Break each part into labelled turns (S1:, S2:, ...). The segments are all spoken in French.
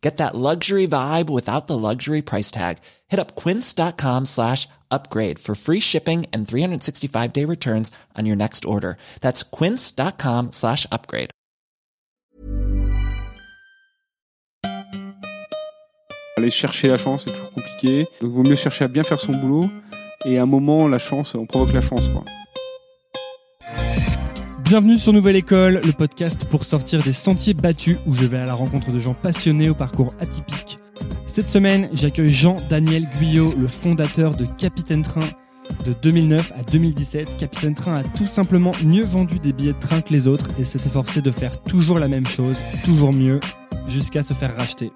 S1: Get that luxury vibe without the luxury price tag. Hit up quince.com slash upgrade for free shipping and 365 day returns on your next order. That's quince.com slash upgrade.
S2: Aller chercher la chance, c'est toujours compliqué. Donc, il vaut mieux chercher à bien faire son boulot. Et à un moment, la chance, on provoque la chance, quoi.
S3: Bienvenue sur Nouvelle École, le podcast pour sortir des sentiers battus où je vais à la rencontre de gens passionnés au parcours atypique. Cette semaine, j'accueille Jean-Daniel Guyot, le fondateur de Capitaine Train. De 2009 à 2017, Capitaine Train a tout simplement mieux vendu des billets de train que les autres et s'est efforcé de faire toujours la même chose, toujours mieux, jusqu'à se faire racheter.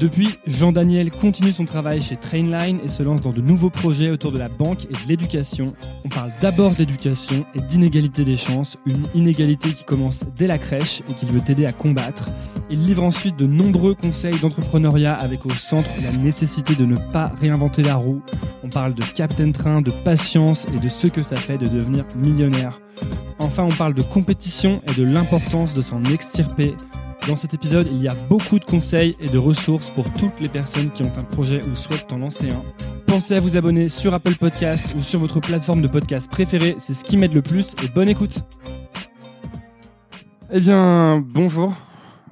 S3: Depuis, Jean-Daniel continue son travail chez Trainline et se lance dans de nouveaux projets autour de la banque et de l'éducation. On parle d'abord d'éducation et d'inégalité des chances, une inégalité qui commence dès la crèche et qu'il veut t'aider à combattre. Il livre ensuite de nombreux conseils d'entrepreneuriat avec au centre la nécessité de ne pas réinventer la roue. On parle de Captain Train, de patience et de ce que ça fait de devenir millionnaire. Enfin, on parle de compétition et de l'importance de s'en extirper. Dans cet épisode, il y a beaucoup de conseils et de ressources pour toutes les personnes qui ont un projet ou souhaitent en lancer un. Pensez à vous abonner sur Apple Podcast ou sur votre plateforme de podcast préférée, c'est ce qui m'aide le plus et bonne écoute. Eh bien, bonjour,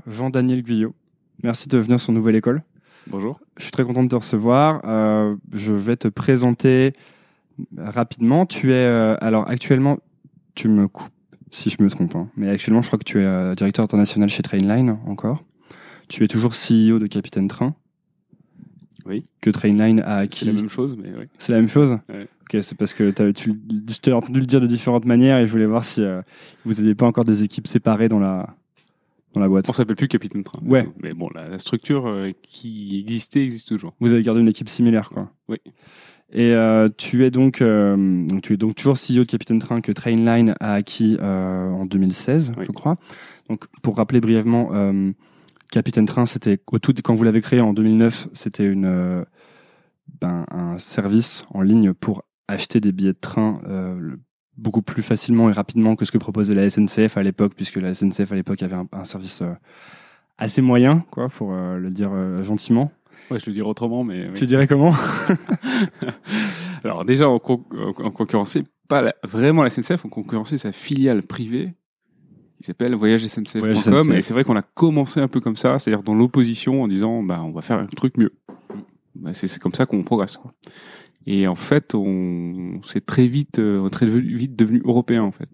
S3: Jean-Daniel Guyot. Merci de venir sur Nouvelle École.
S2: Bonjour.
S3: Je suis très content de te recevoir. Euh, je vais te présenter rapidement. Tu es, euh, alors actuellement, tu me coupes si je me trompe, hein, mais actuellement, je crois que tu es euh, directeur international chez Trainline encore. Tu es toujours CEO de Capitaine Train.
S2: Oui.
S3: Que Trainline a
S2: C'est
S3: acquis.
S2: la même chose, mais oui.
S3: C'est la même chose?
S2: Ouais.
S3: Ok, c'est parce que tu, je t'ai entendu le dire de différentes manières et je voulais voir si euh, vous n'aviez pas encore des équipes séparées dans la, dans la boîte.
S2: On s'appelle plus Capitaine Train.
S3: Ouais.
S2: Mais bon, la, la structure euh, qui existait existe toujours.
S3: Vous avez gardé une équipe similaire, quoi.
S2: Oui.
S3: Et euh, tu es donc, euh, donc tu es donc toujours CEO de Capitaine Train que Trainline a acquis euh, en 2016,
S2: Oui.
S3: je crois. Donc pour rappeler brièvement, Capitaine Train, c'était au tout quand vous l'avez créé en 2009, c'était une ben, un service en ligne pour acheter des billets de train le- beaucoup plus facilement et rapidement que ce que proposait la SNCF à l'époque, puisque la SNCF à l'époque avait un, un service assez moyen, quoi, pour le dire gentiment.
S2: Ouais, je le dirais autrement, mais. oui.
S3: Tu dirais comment?
S2: Alors déjà, on, con- on concurrençait pas la- vraiment la SNCF, on concurrençait sa filiale privée qui s'appelle voyagesncf.com.
S3: Voyage SNCF.
S2: Et c'est vrai qu'on a commencé un peu comme ça, c'est-à-dire dans l'opposition en disant, bah, on va faire un truc mieux. Bah, c'est comme ça qu'on progresse. Quoi. Et en fait, on s'est très vite, euh, on est très vite devenu européen en fait.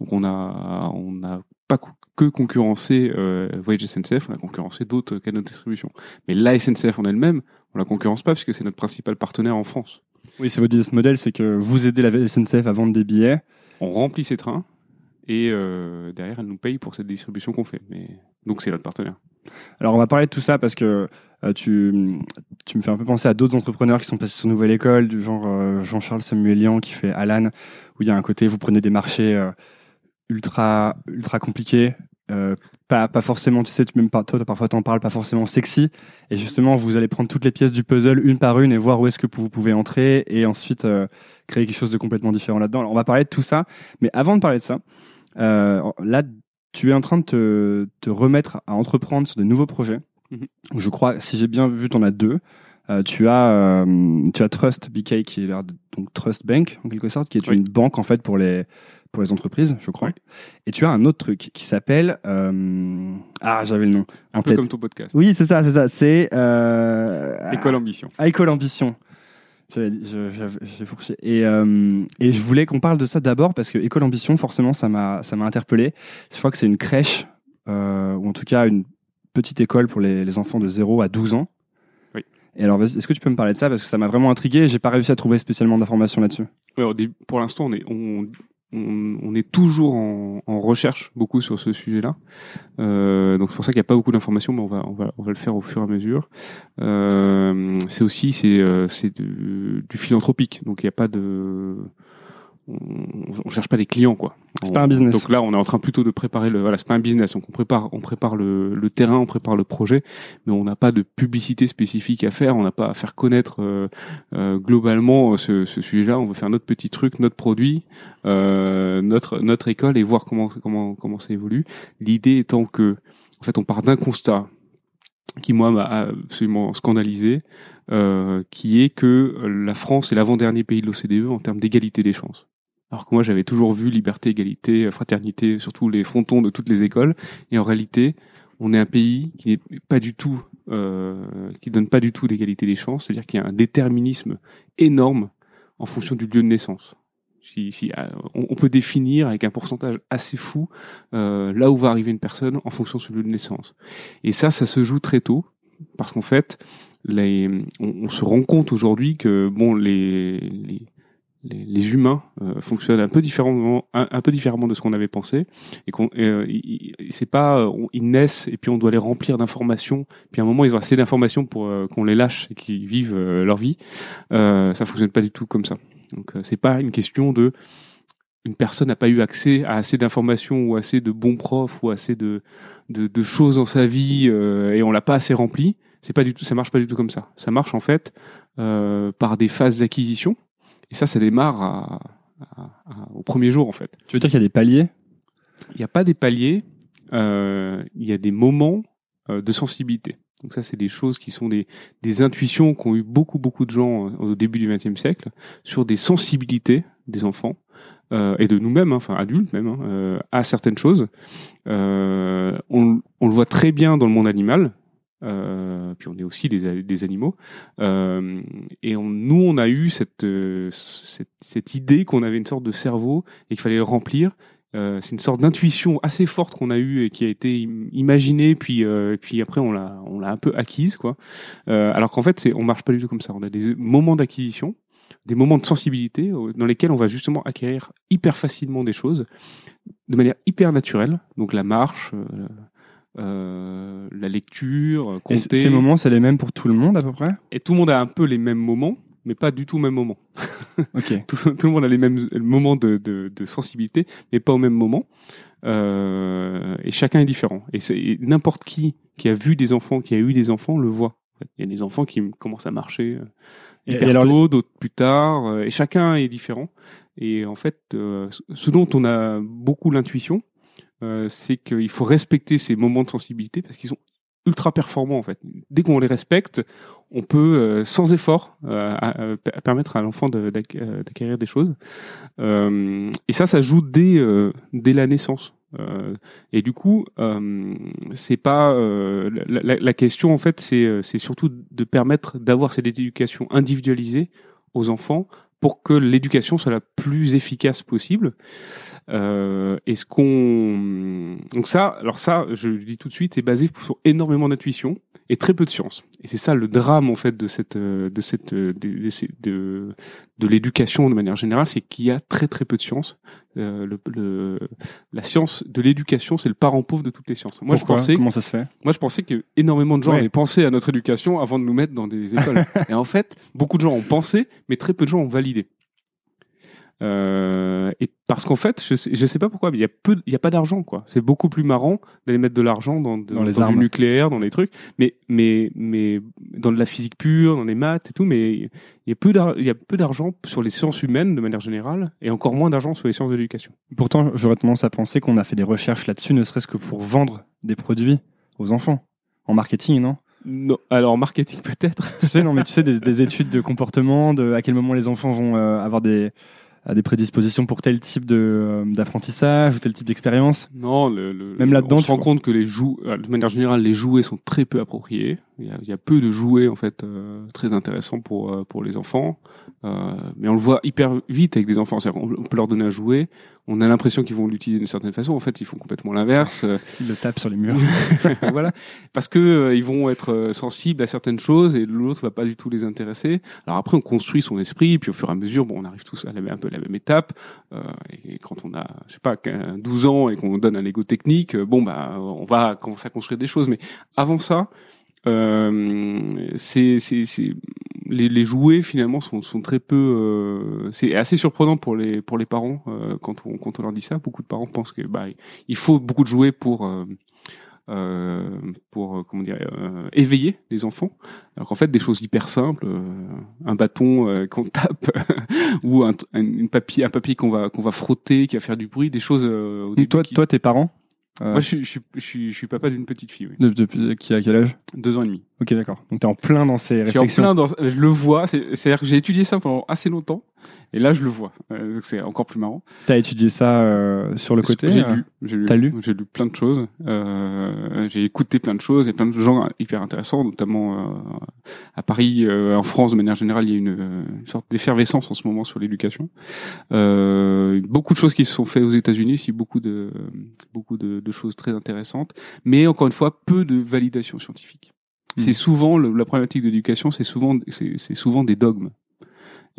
S2: Donc on a, on n'a pas que concurrencé euh, Voyage SNCF, on a concurrencé d'autres canaux de distribution. Mais la SNCF en elle-même, on la concurrence pas puisque c'est notre principal partenaire en France.
S3: Oui, c'est votre business model, c'est que vous aidez la SNCF à vendre des billets.
S2: On remplit ses trains et euh, derrière elle nous paye pour cette distribution qu'on fait. Mais donc c'est notre partenaire.
S3: Alors on va parler de tout ça parce que euh, tu, tu me fais un peu penser à d'autres entrepreneurs qui sont passés sur Nouvelle École, du genre euh, Jean-Charles Samuelian qui fait Alan, où il y a un côté, vous prenez des marchés ultra ultra compliqués, euh, pas, pas forcément, tu sais, tu même pas, toi parfois t'en parles, pas forcément sexy, et justement vous allez prendre toutes les pièces du puzzle une par une et voir où est-ce que vous pouvez entrer et ensuite euh, créer quelque chose de complètement différent là-dedans. Alors on va parler de tout ça, mais avant de parler de ça, Euh, là, tu es en train de te, te remettre à entreprendre sur de nouveaux projets.
S2: Mhm.
S3: Je crois, si j'ai bien vu, tu en as deux. Euh, tu as euh, tu as Trust BK qui est donc Trust Bank en quelque sorte qui est
S2: Oui.
S3: une banque en fait pour les pour les entreprises je crois
S2: Ouais.
S3: et tu as un autre truc qui s'appelle euh, ah j'avais le nom
S2: Un
S3: en
S2: peu
S3: tête.
S2: comme ton podcast.
S3: oui c'est ça c'est ça c'est euh,
S2: École Ambition.
S3: ah, École Ambition. Je- fourché. Et, euh, et je voulais qu'on parle de ça d'abord parce que École Ambition, forcément, ça m'a ça m'a interpellé. Je crois que c'est une crèche, euh, ou en tout cas une petite école pour les, les enfants de 0 à 12 ans. Et alors, est-ce que tu peux me parler de ça? Parce que ça m'a vraiment intrigué et j'ai pas réussi à trouver spécialement d'informations là-dessus.
S2: Pour l'instant, on est, on, on, est toujours en, en recherche beaucoup sur ce sujet-là. Euh, donc c'est pour ça qu'il n'y a pas beaucoup d'informations, mais on va, on va, on va le faire au fur et à mesure. Euh, c'est aussi c'est, euh, c'est du, du philanthropique, donc il n'y a pas de, on, cherche pas des clients quoi.
S3: C'est pas un business.
S2: Donc là, on est en train plutôt de préparer le, voilà, c'est pas un business, donc on prépare, on prépare le, le terrain, on prépare le projet, mais on n'a pas de publicité spécifique à faire, on n'a pas à faire connaître euh, euh, globalement ce, ce sujet-là. On va faire notre petit truc, notre produit, euh, notre notre école et voir comment comment comment ça évolue. L'idée étant que, en fait, on part d'un constat qui moi m'a absolument scandalisé, euh, qui est que la France est l'avant-dernier pays de l'OCDE en termes d'égalité des chances. Alors que moi j'avais toujours vu liberté, égalité, fraternité, surtout les frontons de toutes les écoles, et en réalité on est un pays qui n'est pas du tout, euh, qui donne pas du tout d'égalité des chances, c'est-à-dire qu'il y a un déterminisme énorme en fonction du lieu de naissance. Si, si, euh, on, on peut définir avec un pourcentage assez fou euh, là où va arriver une personne en fonction de son lieu de naissance. Et ça, ça se joue très tôt, parce qu'en fait, les, on, on se rend compte aujourd'hui que bon, les, les, les, humains euh, fonctionnent un peu différemment, un, peu différemment de ce qu'on avait pensé, et qu'on, euh, c'est pas, euh, on- ils naissent et puis on doit les remplir d'informations, puis à un moment ils ont assez d'informations pour euh, qu'on les lâche et qu'ils vivent euh, leur vie. Euh, ça fonctionne pas du tout comme ça. Donc c'est pas une question de une personne n'a pas eu accès à assez d'informations ou assez de bons profs ou assez de, de, de choses dans sa vie et on l'a pas assez rempli. C'est pas du tout, ça marche pas du tout comme ça. Ça marche en fait par des phases d'acquisition et ça, ça démarre à, à- à- au premier jour en fait.
S3: Tu veux dire qu'il y a des paliers?
S2: Il n'y a pas des paliers, euh, il y a des moments euh, de sensibilité. Donc ça, c'est des choses qui sont des, des intuitions qu'ont eu beaucoup beaucoup de gens euh, au début du XXe siècle sur des sensibilités des enfants euh, et de nous-mêmes, hein, enfin adultes même, hein, euh, à certaines choses. Euh, on, on le voit très bien dans le monde animal. Euh, puis on est aussi des, animaux. Euh, et nous, on a eu cette, euh, cette, idée qu'on avait une sorte de cerveau et qu'il fallait le remplir. C'est une sorte d'intuition assez forte qu'on a eue et qui a été im- imaginée, puis puis après on l'a un peu acquise quoi. Alors qu'en fait c'est on marche pas du tout comme ça. On a des moments d'acquisition, des moments de sensibilité dans lesquels on va justement acquérir hyper facilement des choses de manière hyper naturelle. Donc la marche, euh, la lecture, euh,
S3: Et
S2: compter.
S3: Ces moments, c'est les mêmes pour tout le monde à peu près?
S2: Et tout le monde a un peu les mêmes moments, mais pas du tout au même moment. Tout, tout le monde a les mêmes moments de, de, de sensibilité, mais pas au même moment. Euh, et chacun est différent. Et, et n'importe qui qui a vu des enfants, qui a eu des enfants, le voit. Il y a des enfants qui commencent à marcher
S3: Et-
S2: hyper
S3: et alors,
S2: tôt, d'autres plus tard, et chacun est différent. Et en fait, euh, ce dont on a beaucoup l'intuition, euh, c'est qu'il faut respecter ces moments de sensibilité parce qu'ils sont ultra performants en fait. Dès qu'on les respecte, on peut euh, sans effort euh, permettre à l'enfant euh, d'acquérir des choses. Euh, et ça, ça joue dès dès la naissance. Et du coup, c'est pas la, la- la question en fait, c'est surtout de permettre d'avoir cette éducation individualisée aux enfants pour que l'éducation soit la plus efficace possible. Euh, Est-ce qu'on donc ça, alors ça, je le dis tout de suite, c'est basé sur énormément d'intuition et très peu de science. Et c'est ça le drame en fait de cette euh, de cette euh, de de, de, de l'éducation de manière générale, c'est qu'il y a très très peu de science. Euh, le, le- la science de l'éducation, c'est le parent pauvre de toutes les sciences. Moi,
S3: Pourquoi?
S2: je pensais
S3: Comment ça se fait?
S2: Moi, je pensais que énormément de gens
S3: Ouais.
S2: avaient pensé à notre éducation avant de nous mettre dans des écoles. et en fait, beaucoup de gens ont pensé, mais très peu de gens ont validé. Euh, et parce qu'en fait, je sais, je sais pas pourquoi, mais il y a peu, il y a pas d'argent quoi. C'est beaucoup plus marrant d'aller mettre de l'argent dans, dans,
S3: les
S2: dans
S3: armes.
S2: du nucléaire, dans les trucs, mais mais mais dans de la physique pure, dans les maths et tout, mais il y a peu il y a peu d'argent sur les sciences humaines de manière générale, et encore moins d'argent sur les sciences de l'éducation.
S3: Pourtant, j'aurais tendance à penser qu'on a fait des recherches là-dessus, ne serait-ce que pour vendre des produits aux enfants. En marketing, non?
S2: Non, alors marketing peut-être.
S3: Tu sais, non, mais tu sais, des, des études de comportement, de à quel moment les enfants vont euh, avoir des, à des prédispositions pour tel type de, euh, d'apprentissage ou tel type d'expérience.
S2: Non, le, le-
S3: Même là-dedans,
S2: on se
S3: tu
S2: rend compte que les jou euh, de manière générale, les jouets sont très peu appropriés. Il y a, il y a peu de jouets en fait euh, très intéressants pour euh, pour les enfants. Euh, mais on le voit hyper vite avec des enfants. C'est-à-dire, On on peut leur donner un jouet, on a l'impression qu'ils vont l'utiliser d'une certaine façon. En fait, ils font complètement l'inverse.
S3: Ils le tapent sur les murs.
S2: voilà, parce que euh, ils vont être euh, sensibles à certaines choses et l'autre va pas du tout les intéresser. Alors après, on construit son esprit, puis au fur et à mesure, bon, on arrive tous à la, même- un peu à la même étape. Euh, et quand on a, je sais pas, 15, 12 ans et qu'on donne un Lego technique, bon bah, on va commencer à construire des choses. Mais avant ça, c'est, c'est, c'est les, les jouets finalement sont, sont très peu. euh, c'est assez surprenant pour les pour les parents euh, quand on quand on leur dit ça. Beaucoup de parents pensent que bah il faut beaucoup de jouets pour euh, euh, pour euh, comment dire euh, éveiller les enfants alors qu'en fait des choses hyper simples euh, un bâton euh, qu'on tape ou un, un, une papier un papier qu'on va qu'on va frotter qui va faire du bruit des choses euh, au début
S3: toi,
S2: qui-
S3: toi, tes parents euh,
S2: moi je suis, je suis je suis je suis papa d'une petite fille oui.
S3: de- depuis qui a quel âge?
S2: Deux ans et demi
S3: Ok, d'accord. Donc t'es en plein dans ces
S2: je suis en
S3: réflexions.
S2: plein dans je le vois c'est c'est à dire que j'ai étudié ça pendant assez longtemps et là je le vois Euh, donc c'est encore plus marrant
S3: T'as étudié ça euh, sur le côté
S2: J'ai
S3: euh,
S2: lu, j'ai lu,
S3: T'as lu
S2: j'ai lu plein de choses. Euh, j'ai écouté plein de choses et plein de gens hyper intéressants, notamment euh, à Paris, euh, en France de manière générale, il y a une, une sorte d'effervescence en ce moment sur l'éducation. Euh, beaucoup de choses qui se sont faites aux États-Unis, aussi beaucoup de beaucoup de, de choses très intéressantes, mais encore une fois, peu de validation scientifique.
S3: Mm.
S2: C'est souvent le- la problématique de l'éducation, c'est souvent c'est c'est souvent des dogmes.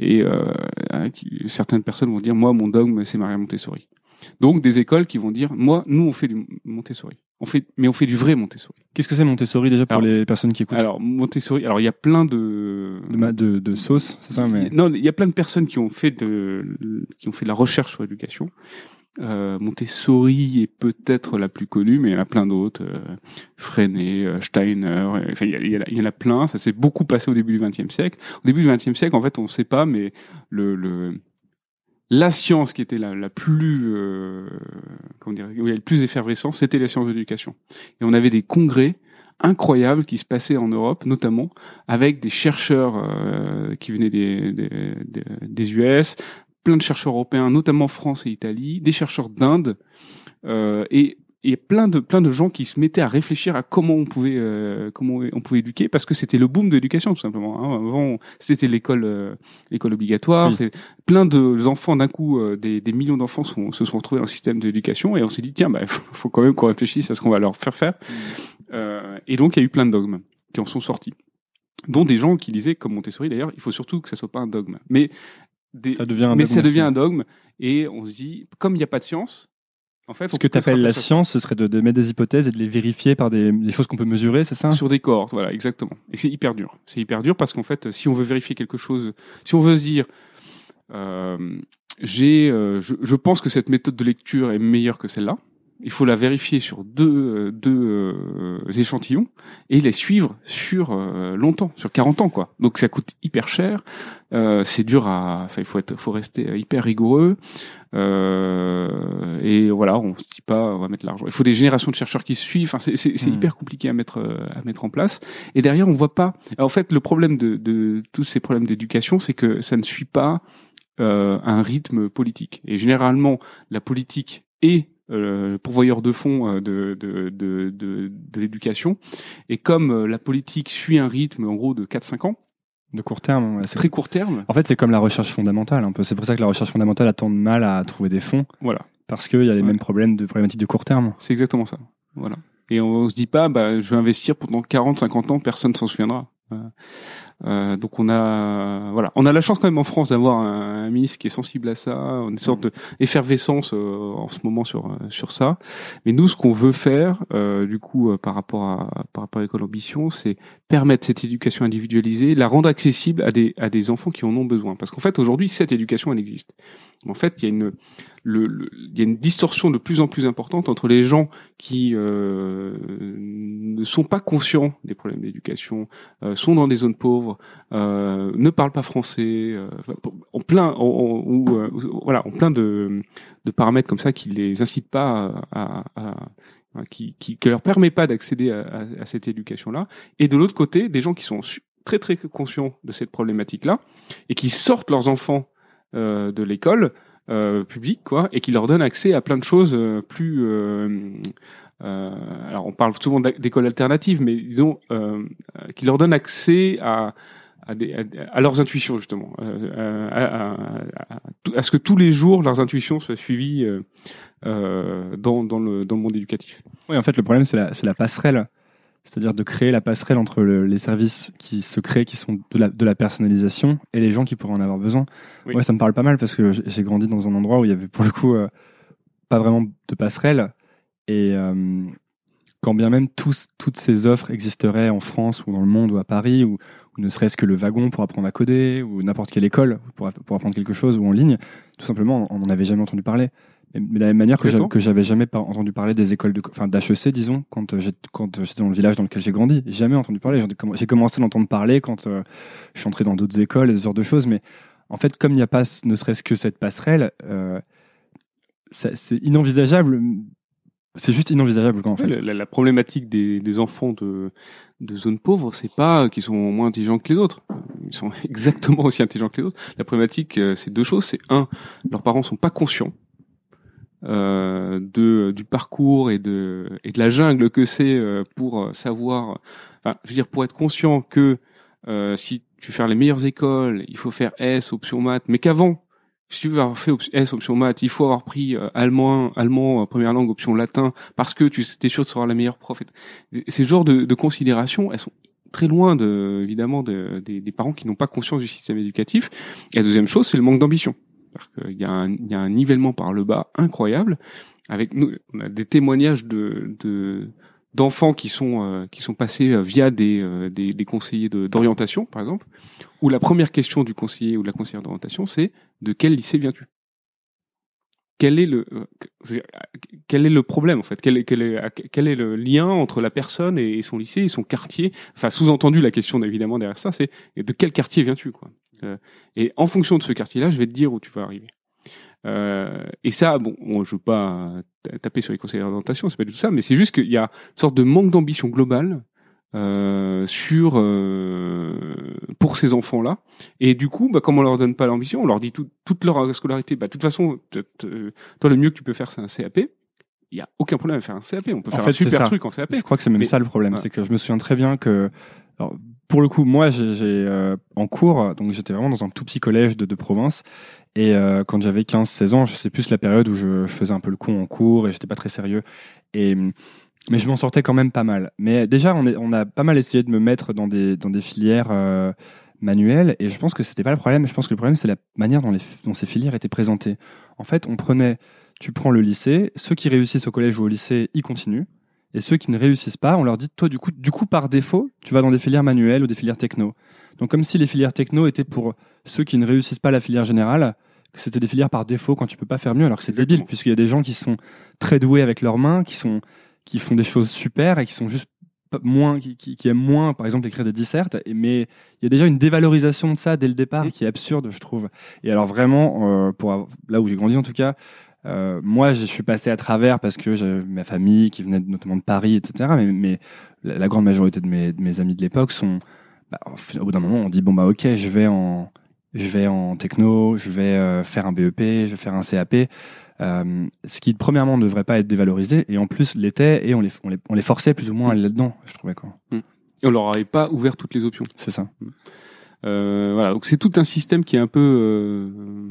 S2: Et euh, hein, certaines personnes vont dire moi mon dogme c'est Maria Montessori. Donc des écoles qui vont dire moi nous on fait du Montessori. On fait mais on fait du vrai Montessori.
S3: Qu'est-ce que c'est Montessori déjà pour
S2: Alors-
S3: les personnes qui écoutent?
S2: Alors Montessori alors il y a plein de
S3: de, de, de sauce, c'est ça mais...
S2: non, il y a plein de personnes qui ont fait de qui ont fait de la recherche sur l'éducation. Euh, Montessori est peut-être la plus connue, mais il y en a plein d'autres. Euh, Freinet, euh, Steiner, enfin il y, en a- plein. Ça s'est beaucoup passé au début du XXe siècle. Au début du XXe siècle, en fait, on ne sait pas, mais le, le la science qui était la, la plus euh, comment dire, où il le plus d'effervescence, c'était la science de l'éducation. Et on avait des congrès incroyables qui se passaient en Europe, notamment avec des chercheurs euh, qui venaient des, des, des US, plein de chercheurs européens, notamment France et Italie, des chercheurs d'Inde, euh, et et plein de plein de gens qui se mettaient à réfléchir à comment on pouvait euh, comment on pouvait éduquer parce que c'était le boom de l'éducation tout simplement. Hein. Avant c'était l'école euh, l'école obligatoire,
S3: Oui.
S2: c'est plein de enfants d'un coup euh, des, des millions d'enfants sont- se sont retrouvés dans le système d'éducation et on s'est dit tiens bah faut, faut quand même qu'on réfléchisse à ce qu'on va leur faire faire. Euh, et donc il y a eu plein de dogmes qui en sont sortis, dont des gens qui disaient comme Montessori d'ailleurs il faut surtout que ça soit pas un dogme, mais des,
S3: Ça devient un
S2: mais
S3: dogme
S2: ça devient
S3: aussi.
S2: un dogme et on se dit comme il n'y a pas de science en fait,
S3: Ce que tu appelles la science, ce serait de, de mettre des hypothèses et de les vérifier par des, des choses qu'on peut mesurer, c'est ça?
S2: Sur des cohortes, voilà, exactement. Et c'est hyper dur. C'est hyper dur parce qu'en fait, si on veut vérifier quelque chose, si on veut se dire, euh, j'ai, euh, je, je pense que cette méthode de lecture est meilleure que celle-là. Il faut la vérifier sur deux, euh, deux euh, échantillons et les suivre sur euh, longtemps, sur 40 ans, quoi. Donc ça coûte hyper cher. Euh, c'est dur à, enfin, il faut être, faut rester hyper rigoureux. Euh, et voilà, on se dit pas, on va mettre l'argent. Il faut des générations de chercheurs qui suivent. Enfin, c'est,
S3: Hmm.
S2: hyper compliqué à mettre, à mettre en place. Et derrière, on voit pas. Alors, en fait, le problème de, de tous ces problèmes d'éducation, c'est que ça ne suit pas euh, un rythme politique. Et généralement, la politique est euh, pourvoyeur de fonds euh, de, de, de, de, de l'éducation. Et comme euh, la politique suit un rythme, en gros, de 4-5 ans,
S3: De court terme ouais,
S2: très court terme,
S3: En fait, c'est comme la recherche fondamentale, un peu. C'est pour ça que la recherche fondamentale a tant de mal à trouver des fonds,
S2: voilà.
S3: parce qu'il y a les
S2: Ouais.
S3: mêmes problèmes de problématiques de court terme.
S2: C'est exactement ça. Voilà. Et on, se dit pas, bah, je vais investir pendant 40, 50 ans, personne s'en souviendra. Euh, donc on a, voilà, on a la chance quand même en France d'avoir un, un ministre qui est sensible à ça, une sorte de effervescence euh, en ce moment sur euh, sur ça. Mais nous, ce qu'on veut faire, euh, du coup, euh, par rapport à par rapport à l'école ambition, c'est permettre cette éducation individualisée, la rendre accessible à des à des enfants qui en ont besoin. Parce qu'en fait, aujourd'hui, cette éducation, elle existe. En fait, il y a une le, le- il y a une distorsion de plus en plus importante entre les gens qui euh, ne sont pas conscients des problèmes d'éducation, euh, sont dans des zones pauvres, euh, ne parlent pas français, euh, en plein, en, en- ou, euh, voilà, en plein de, de paramètres comme ça qui les incitent pas à, à- à- qui, qui, qui leur permet pas d'accéder à, à- cette éducation-là. Et de l'autre côté, des gens qui sont très très conscients de cette problématique-là et qui sortent leurs enfants de l'école euh, publique, quoi, et qui leur donnent accès à plein de choses euh, plus. euh, euh, alors, on parle souvent d'écoles alternatives, mais disons euh, euh, qui leur donnent accès à à, des- à- leurs intuitions justement, euh, à, ce que tous les jours leurs intuitions soient suivies euh, euh, dans, dans, le, dans le monde éducatif.
S3: Oui, en fait, le problème, c'est la, la passerelle. C'est-à-dire de créer la passerelle entre le- les services qui se créent, qui sont de la, de la personnalisation, et les gens qui pourraient en avoir besoin.
S2: Oui.
S3: Moi, ça me parle pas mal parce que j'ai grandi dans un endroit où il y avait pour le coup euh, pas vraiment de passerelle. Et euh, quand bien même tous, toutes ces offres existeraient en France ou dans le monde ou à Paris, ou, ou ne serait-ce que le wagon pour apprendre à coder, ou n'importe quelle école pour, pour apprendre quelque chose, ou en ligne, tout simplement, on n'en avait jamais entendu parler. Mais mais de la même manière que que j'avais jamais par- entendu parler des écoles de, enfin d'HEC, disons, quand euh, euh, j'étais dans le village dans lequel j'ai grandi, jamais entendu parler. J'ai commencé à l'entendre parler quand euh, je suis entré dans d'autres écoles et ce genre de choses. Mais en fait, comme il n'y a pas, ne serait-ce que cette passerelle, euh, c'est inenvisageable. C'est juste inenvisageable quand en fait.
S2: La, la problématique des, des enfants de, de zones pauvres, c'est pas qu'ils sont moins intelligents que les autres. Ils sont exactement aussi intelligents que les autres. La problématique, c'est deux choses. C'est un, leurs parents sont pas conscients euh, de du parcours et de et de la jungle que c'est euh, pour euh, savoir. Enfin, je veux dire, pour être conscient que euh, si tu veux faire les meilleures écoles, il faut faire S option maths, mais qu'avant si tu veux avoir fait S option maths, il faut avoir pris euh, allemand, allemand première langue option latin parce que tu es sûr de savoir la meilleure prof. Ces genres de, de considérations, elles sont très loin de, évidemment de- des, des parents qui n'ont pas conscience du système éducatif. Et la deuxième chose, c'est le manque d'ambition. Qu'il y, il y a un nivellement par le bas incroyable. Avec nous, on a des témoignages de de- d'enfants qui sont euh, qui sont passés euh, via des, euh, des, des conseillers d'orientation, par exemple, où la première question du conseiller ou de la conseillère d'orientation, c'est de quel lycée viens-tu? Quel est le euh, quel est le problème en fait? Quel est, quel est, quel est le lien entre la personne et son lycée et son quartier? Enfin sous-entendu la question évidemment derrière ça c'est de quel quartier viens-tu? quoi? Et en fonction de ce quartier-là je vais te dire où tu vas arriver euh, et ça bon, bon je veux pas taper sur les conseillers d'orientation c'est pas du tout ça mais c'est juste qu'il y a une sorte de manque d'ambition globale euh, sur euh, pour ces enfants-là. Et du coup, bah, comme on leur donne pas l'ambition, on leur dit tout- toute leur scolarité, bah, de toute façon, toi le mieux que tu peux faire, c'est un CAP. Il y a aucun problème à faire un CAP. On peut
S3: En
S2: faire
S3: fait,
S2: un super truc en CAP.
S3: Je crois que c'est même
S2: Mais-
S3: ça le problème, c'est que je me souviens très bien que, alors, pour le coup, moi, j'ai euh, en cours, donc j'étais vraiment dans un tout petit collège de, de province, et euh, quand j'avais 15-16 ans, je sais plus la période où je, je faisais un peu le con en cours et j'étais pas très sérieux, et mais je m'en sortais quand même pas mal. Mais déjà, on, est, on a pas mal essayé de me mettre dans des dans des filières euh, manuelles, et je pense que c'était pas le problème. Je pense que le problème c'est la manière dont, les, dont ces filières étaient présentées. En fait, on prenait, tu prends le lycée, ceux qui réussissent au collège ou au lycée, ils continuent. Et ceux qui ne réussissent pas, on leur dit, toi, du coup, du coup, par défaut, tu vas dans des filières manuelles ou des filières techno. Donc, comme si les filières techno étaient pour ceux qui ne réussissent pas la filière générale, que c'était des filières par défaut quand tu peux pas faire mieux, alors que c'est débile, puisqu'il y a des gens qui sont très doués avec leurs mains, qui sont, qui font des choses super et qui sont juste moins, qui, qui, qui aiment moins, par exemple, écrire des dissertes. Et, mais il y a déjà une dévalorisation de ça dès le départ qui est absurde, je trouve. Et alors, vraiment, euh, pour là où j'ai grandi en tout cas, euh, moi, je suis passé à travers parce que j'avais ma famille qui venait notamment de Paris, etc. Mais, mais la, la grande majorité de mes, de mes amis de l'époque sont, bah, au bout d'un moment, on dit bon bah ok, je vais en, je vais en techno, je vais euh, faire un BEP, je vais faire un CAP. Euh, ce qui premièrement ne devrait pas être dévalorisé et en plus l'était et on les, on les, on les forçait plus ou moins à aller là-dedans. Je trouvais quoi.
S2: Et on leur avait pas ouvert toutes les options.
S3: C'est ça.
S2: Euh, voilà, donc c'est tout un système qui est un peu euh,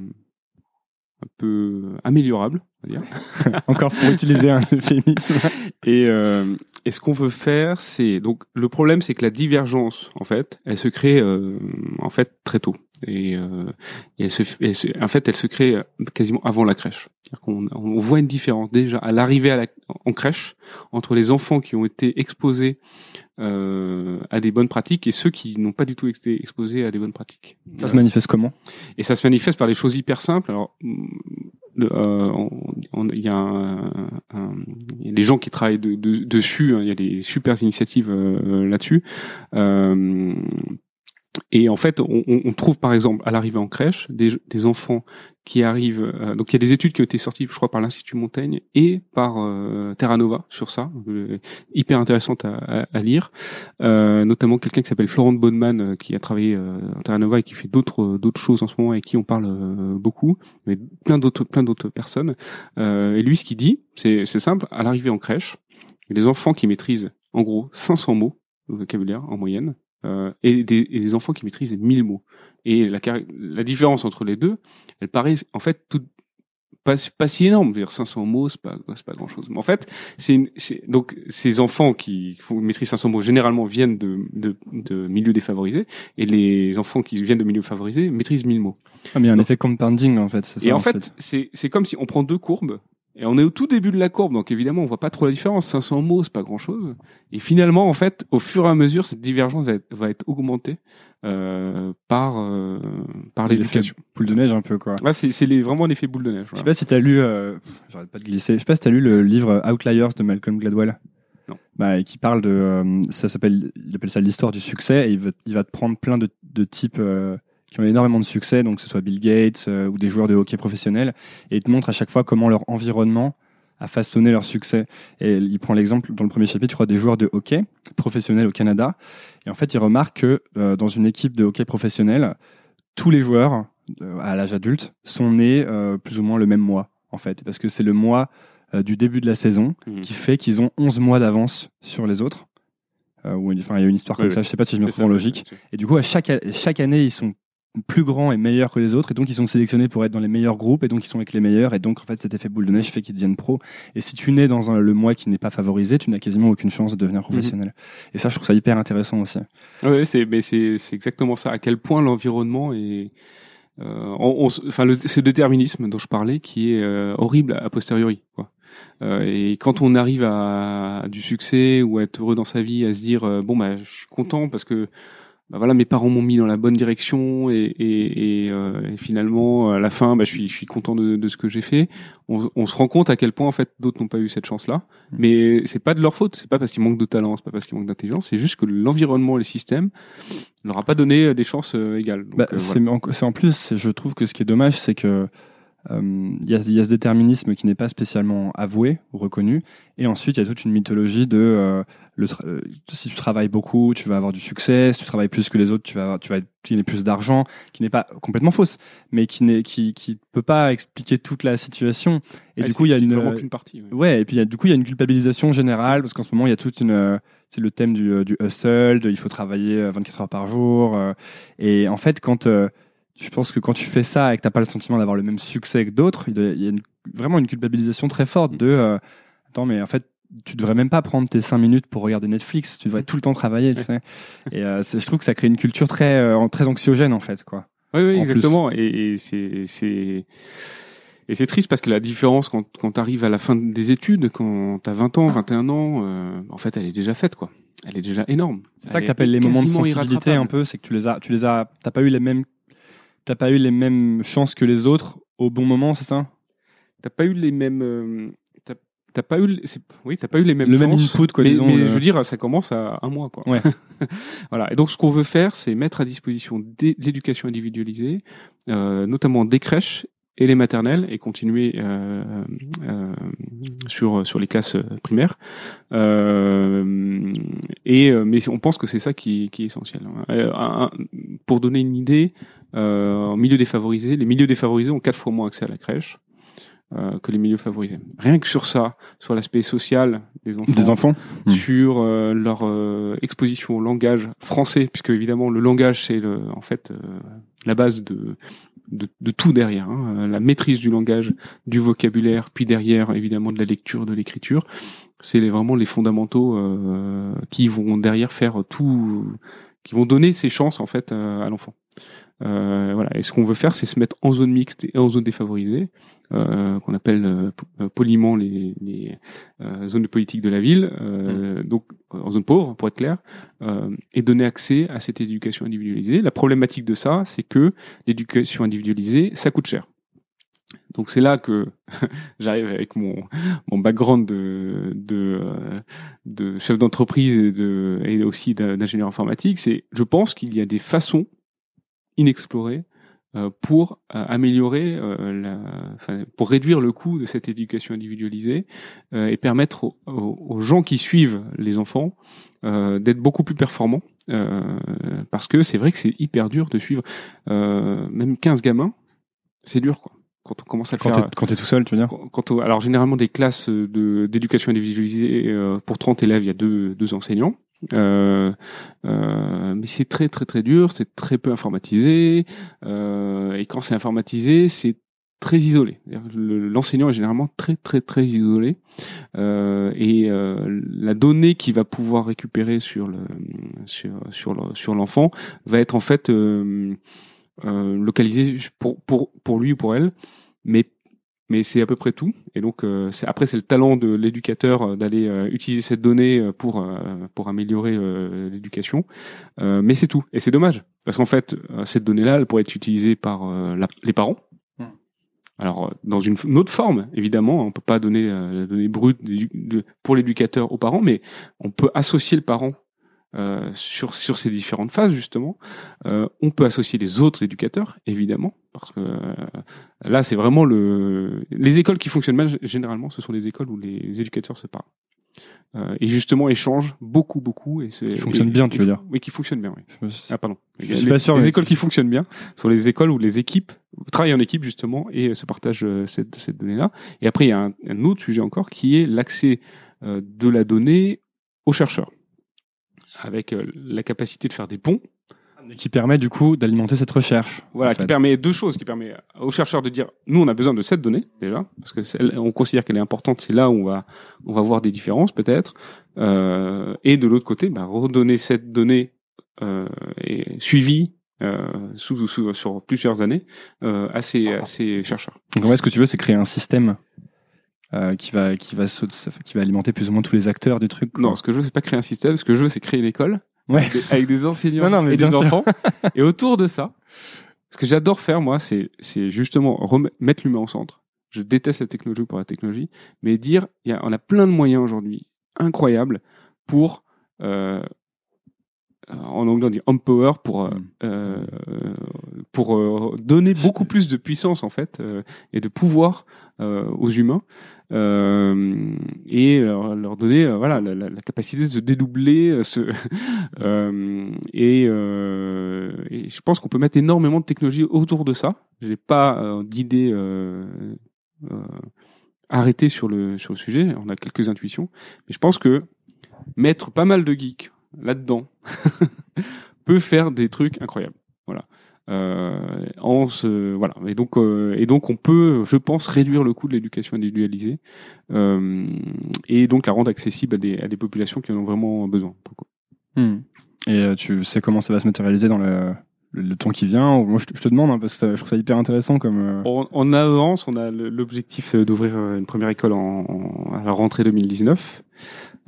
S2: un peu améliorable, on va dire.
S3: Encore pour utiliser un euphémisme.
S2: Et, euh, et ce qu'on veut faire, c'est donc le problème, c'est que la divergence, en fait, elle se crée euh, en fait très tôt. Et, euh, et elle se, elle se- en fait, elle se crée quasiment avant la crèche. Qu'on on voit une différence déjà à l'arrivée à la, en crèche entre les enfants qui ont été exposés euh, à des bonnes pratiques et ceux qui n'ont pas du tout été exposés à des bonnes pratiques.
S3: Ça se manifeste comment?
S2: Et ça se manifeste par des choses hyper simples. Alors, euh, il y a un, un, y a des gens qui travaillent de, de, dessus. Hein, il y a des super initiatives euh, là-dessus. Euh, et en fait, on, on, trouve par exemple à l'arrivée en crèche des, des enfants qui arrivent. Euh, donc il y a des études qui ont été sorties, je crois, par l'Institut Montaigne et par euh, Terra Nova sur ça, euh, hyper intéressante à, à, à lire. Euh, notamment quelqu'un qui s'appelle Florent Bonneman qui a travaillé à Terra Nova et qui fait d'autres d'autres choses en ce moment et qui on parle beaucoup, mais plein d'autres plein d'autres personnes. et lui, ce qu'il dit, c'est c'est simple. À l'arrivée en crèche, les enfants qui maîtrisent en gros 500 mots de vocabulaire en moyenne, euh, et, des, et, des, enfants qui maîtrisent 1000 mots. Et la, la différence entre les deux, elle paraît en fait tout, pas, pas si énorme. Dire 500 mots, c'est pas, c'est pas grand chose. Mais en fait, c'est donc ces enfants qui maîtrisent 500 mots généralement viennent de, de, de, milieux défavorisés et les enfants qui viennent de milieux favorisés maîtrisent 1000 mots.
S3: Ah, mais il y a un effet compounding en fait. Ça,
S2: et en, en fait, fait. c'est comme si on prend deux courbes et on est au tout début de la courbe, donc évidemment, on voit pas trop la différence. 500 mots, c'est pas grand-chose. Et finalement, en fait, au fur et à mesure, cette divergence va être, va être augmentée euh, par euh, par l'éducation.
S3: Boule de neige un peu quoi.
S2: Ouais, c'est c'est vraiment un effet boule de neige.
S3: Je sais pas si t'as lu, euh, j'arrête pas de glisser. Je sais pas si t'as lu le livre Outliers de Malcolm Gladwell.
S2: Non.
S3: Bah, qui parle de, euh, ça s'appelle, il appelle ça l'histoire du succès et il va, il va te prendre plein de, de types qui ont énormément de succès, donc que ce soit Bill Gates euh, ou des joueurs de hockey professionnels, et il te montre à chaque fois comment leur environnement a façonné leur succès. Et il prend l'exemple dans le premier chapitre, je crois, des joueurs de hockey professionnels au Canada. Et en fait, il remarque que euh, dans une équipe de hockey professionnel, tous les joueurs euh, à l'âge adulte sont nés plus ou moins le même mois, en fait, parce que c'est le mois du début de la saison mmh. qui fait qu'ils ont 11 mois d'avance sur les autres. enfin, il y a une histoire comme ça, je sais pas si je me trompe en logique. Et du coup, à chaque, chaque année, ils sont plus grands et meilleurs que les autres et donc ils sont sélectionnés pour être dans les meilleurs groupes et donc ils sont avec les meilleurs et donc en fait cet effet boule de neige fait qu'ils deviennent pro et si tu nais dans un, le mois qui n'est pas favorisé tu n'as quasiment aucune chance de devenir professionnel. Mmh. et ça je trouve ça hyper intéressant aussi.
S2: Oui c'est exactement ça. À quel point l'environnement est euh, on, enfin le, ce déterminisme dont je parlais qui est euh, horrible a posteriori quoi. Euh, et quand on arrive à, à, du succès ou à être heureux dans sa vie à se dire euh, bon bah je suis content parce que bah voilà, mes parents m'ont mis dans la bonne direction et, et, et, euh, et, finalement à la fin, bah, je suis, je suis content de, de ce que j'ai fait. On, on, se rend compte à quel point en fait d'autres n'ont pas eu cette chance-là, mmh. mais c'est pas de leur faute, c'est pas parce qu'ils manquent de talent, c'est pas parce qu'ils manquent d'intelligence, c'est juste que l'environnement et le système leur a pas donné des chances euh, égales.
S3: bah, euh, c'est en, en plus, je trouve que ce qui est dommage, c'est que il euh, y, a, y, a, ce déterminisme qui n'est pas spécialement avoué ou reconnu. Et ensuite, il y a toute une mythologie de euh, le euh, si tu travailles beaucoup, tu vas avoir du succès. Si tu travailles plus que les autres, tu vas, tu vas gagner plus d'argent, qui n'est pas complètement fausse, mais qui n'est, qui, qui peut pas expliquer toute la situation. Et du coup, il y a une,
S2: partie.
S3: Ouais. ouais. et puis y a, du coup, il y a une culpabilisation générale parce qu'en ce moment, il y a toute une, c'est le thème du, du hustle, de, il faut travailler 24 heures par jour. et en fait, quand je pense que quand tu fais ça et que t'as pas le sentiment d'avoir le même succès que d'autres, il y a une, vraiment une culpabilisation très forte de euh, attends mais en fait tu devrais même pas prendre tes 5 minutes pour regarder Netflix, tu devrais tout le temps travailler, tu sais. Et euh, je trouve que ça crée une culture très euh, très anxiogène en fait quoi.
S2: Oui oui exactement et, et c'est c'est et c'est triste parce que la différence quand quand tu arrives à la fin des études quand tu as 20 ans, 21 ans, euh, en fait elle est déjà faite quoi. Elle est déjà énorme.
S3: C'est ça que tu les moments de sensibilité un peu, c'est que tu les as tu les as t'as pas eu les mêmes t'as pas eu les mêmes chances que les autres au bon moment, c'est ça?
S2: T'as pas eu les mêmes. Euh, t'as pas eu, oui, t'as pas eu les mêmes.
S3: Le
S2: chances,
S3: même input, quoi.
S2: Mais,
S3: disons,
S2: mais
S3: le...
S2: je veux dire, ça commence à un mois, quoi.
S3: Ouais.
S2: voilà. Et donc, ce qu'on veut faire, c'est mettre à disposition de l'éducation individualisée, euh, notamment des crèches et les maternelles et continuer euh, euh, sur sur les classes primaires euh, et mais on pense que c'est ça qui, qui est essentiel un, pour donner une idée euh, en milieu défavorisé les milieux défavorisés ont quatre fois moins accès à la crèche euh, que les milieux favorisés. Rien que sur ça, sur l'aspect social des enfants,
S3: des enfants.
S2: sur euh, leur exposition au langage français, puisque évidemment le langage c'est en fait la base de de, de, tout derrière, hein. la maîtrise du langage, du vocabulaire, puis derrière évidemment de la lecture, de l'écriture. C'est les, vraiment les fondamentaux euh, qui vont derrière faire tout, qui vont donner ces chances en fait euh, à l'enfant. Euh, voilà. Et ce qu'on veut faire, c'est se mettre en zone mixte et en zone défavorisée, euh, qu'on appelle euh, po- poliment les, les euh, zones de politique de la ville, euh, donc en zone pauvre, pour être clair, euh, et donner accès à cette éducation individualisée. La problématique de ça, c'est que l'éducation individualisée, ça coûte cher. Donc c'est là que j'arrive avec mon, mon background de, de, euh, de chef d'entreprise et, de, et aussi d'in- d'ingénieur informatique. C'est, je pense qu'il y a des façons inexplorées euh, pour euh, améliorer, euh, la, enfin, pour réduire le coût de cette éducation individualisée et permettre aux, gens qui suivent les enfants d'être beaucoup plus performants. parce que c'est vrai que c'est hyper dur de suivre même 15 gamins, c'est dur quoi. Quand on commence à le
S3: Quand
S2: faire
S3: t'es quand t'es tout seul, tu veux dire?
S2: quand- quand on- alors généralement des classes de d'éducation individualisée euh, pour 30 élèves, il y a deux, deux enseignants. Euh, euh, mais c'est très très très dur, c'est très peu informatisé euh, et quand c'est informatisé, c'est très isolé. L'enseignant est généralement très très très isolé euh, et euh, la donnée qu'il va pouvoir récupérer sur le sur sur le- sur l'enfant va être en fait euh, localisée pour pour pour lui ou pour elle, mais mais c'est à peu près tout. Et donc euh, c'est après c'est le talent de l'éducateur euh, d'aller euh, utiliser cette donnée euh, pour euh, pour améliorer euh, l'éducation. Euh, mais c'est tout. Et c'est dommage parce qu'en fait euh, cette donnée-là elle pourrait être utilisée par euh, la- les parents.
S3: Hmm.
S2: Alors dans une, une autre forme évidemment, on peut pas donner euh, la donnée brute pour l'éducateur aux parents, mais on peut associer le parent euh, sur sur ces différentes phases justement. Euh, on peut associer les autres éducateurs évidemment parce que euh, Là, c'est vraiment le. Les écoles qui fonctionnent mal, généralement, ce sont les écoles où les éducateurs se parlent. Euh, et justement, échangent beaucoup, beaucoup. Et
S3: Qui fonctionnent bien, tu veux dire
S2: Oui, qui fonctionnent bien, oui. Ah, pardon.
S3: Je suis
S2: les,
S3: pas sûr,
S2: Les écoles qui fonctionnent bien sont les écoles où les équipes travaillent en équipe, justement, et se partagent cette, cette donnée-là. Et après, il y a un, un autre sujet encore qui est l'accès euh, de la donnée aux chercheurs. Avec euh, la capacité de faire des ponts
S3: Qui permet du coup d'alimenter cette recherche.
S2: Voilà,
S3: en
S2: qui permet deux choses, qui permet aux chercheurs de dire, nous, on a besoin de cette donnée déjà, parce que celle- on considère qu'elle est importante. C'est là où on va, on va voir des différences peut-être. Euh, et de l'autre côté, bah, redonner cette donnée euh, et suivie euh, sous, sous- sur plusieurs années euh, à ces, à ces chercheurs.
S3: Donc en fait, ce que tu veux, c'est créer un système euh, qui va qui va qui va alimenter plus ou moins tous les acteurs du truc. quoi.
S2: Non, ce que je veux, c'est pas créer un système. Ce que je veux, c'est créer une école
S3: Ouais.
S2: avec des, avec des enseignants
S3: Non,
S2: et des
S3: sûr.
S2: enfants. et autour de ça, ce que j'adore faire, moi, c'est c'est justement mettre l'humain au centre. Je déteste la technologie pour la technologie, mais dire, il y a, on a plein de moyens aujourd'hui incroyables pour, euh, en anglais on dit empower, pour euh,
S3: Mm.
S2: euh, pour euh, donner beaucoup plus de puissance en fait euh, et de pouvoir euh, aux humains euh, et leur, leur donner euh, voilà la, la- la capacité de se dédoubler euh, euh, et, euh, et je pense qu'on peut mettre énormément de technologie autour de ça. J'ai pas euh, d'idée euh, euh, arrêtée sur le sur le sujet. On a quelques intuitions. Mais je pense que mettre pas mal de geeks là-dedans peut faire des trucs incroyables voilà euh, en se, voilà et donc euh, et donc on peut je pense réduire le coût de l'éducation individualisée euh, et donc la rendre accessible à des, populations qui en ont vraiment besoin.
S3: Hmm. Et tu sais comment ça va se matérialiser dans le, le, le temps qui vient Moi, je te, je te demande hein, parce que je trouve ça hyper intéressant comme. euh,
S2: avance, on a l'objectif euh, d'ouvrir euh, une première école en, en- à la rentrée 2019.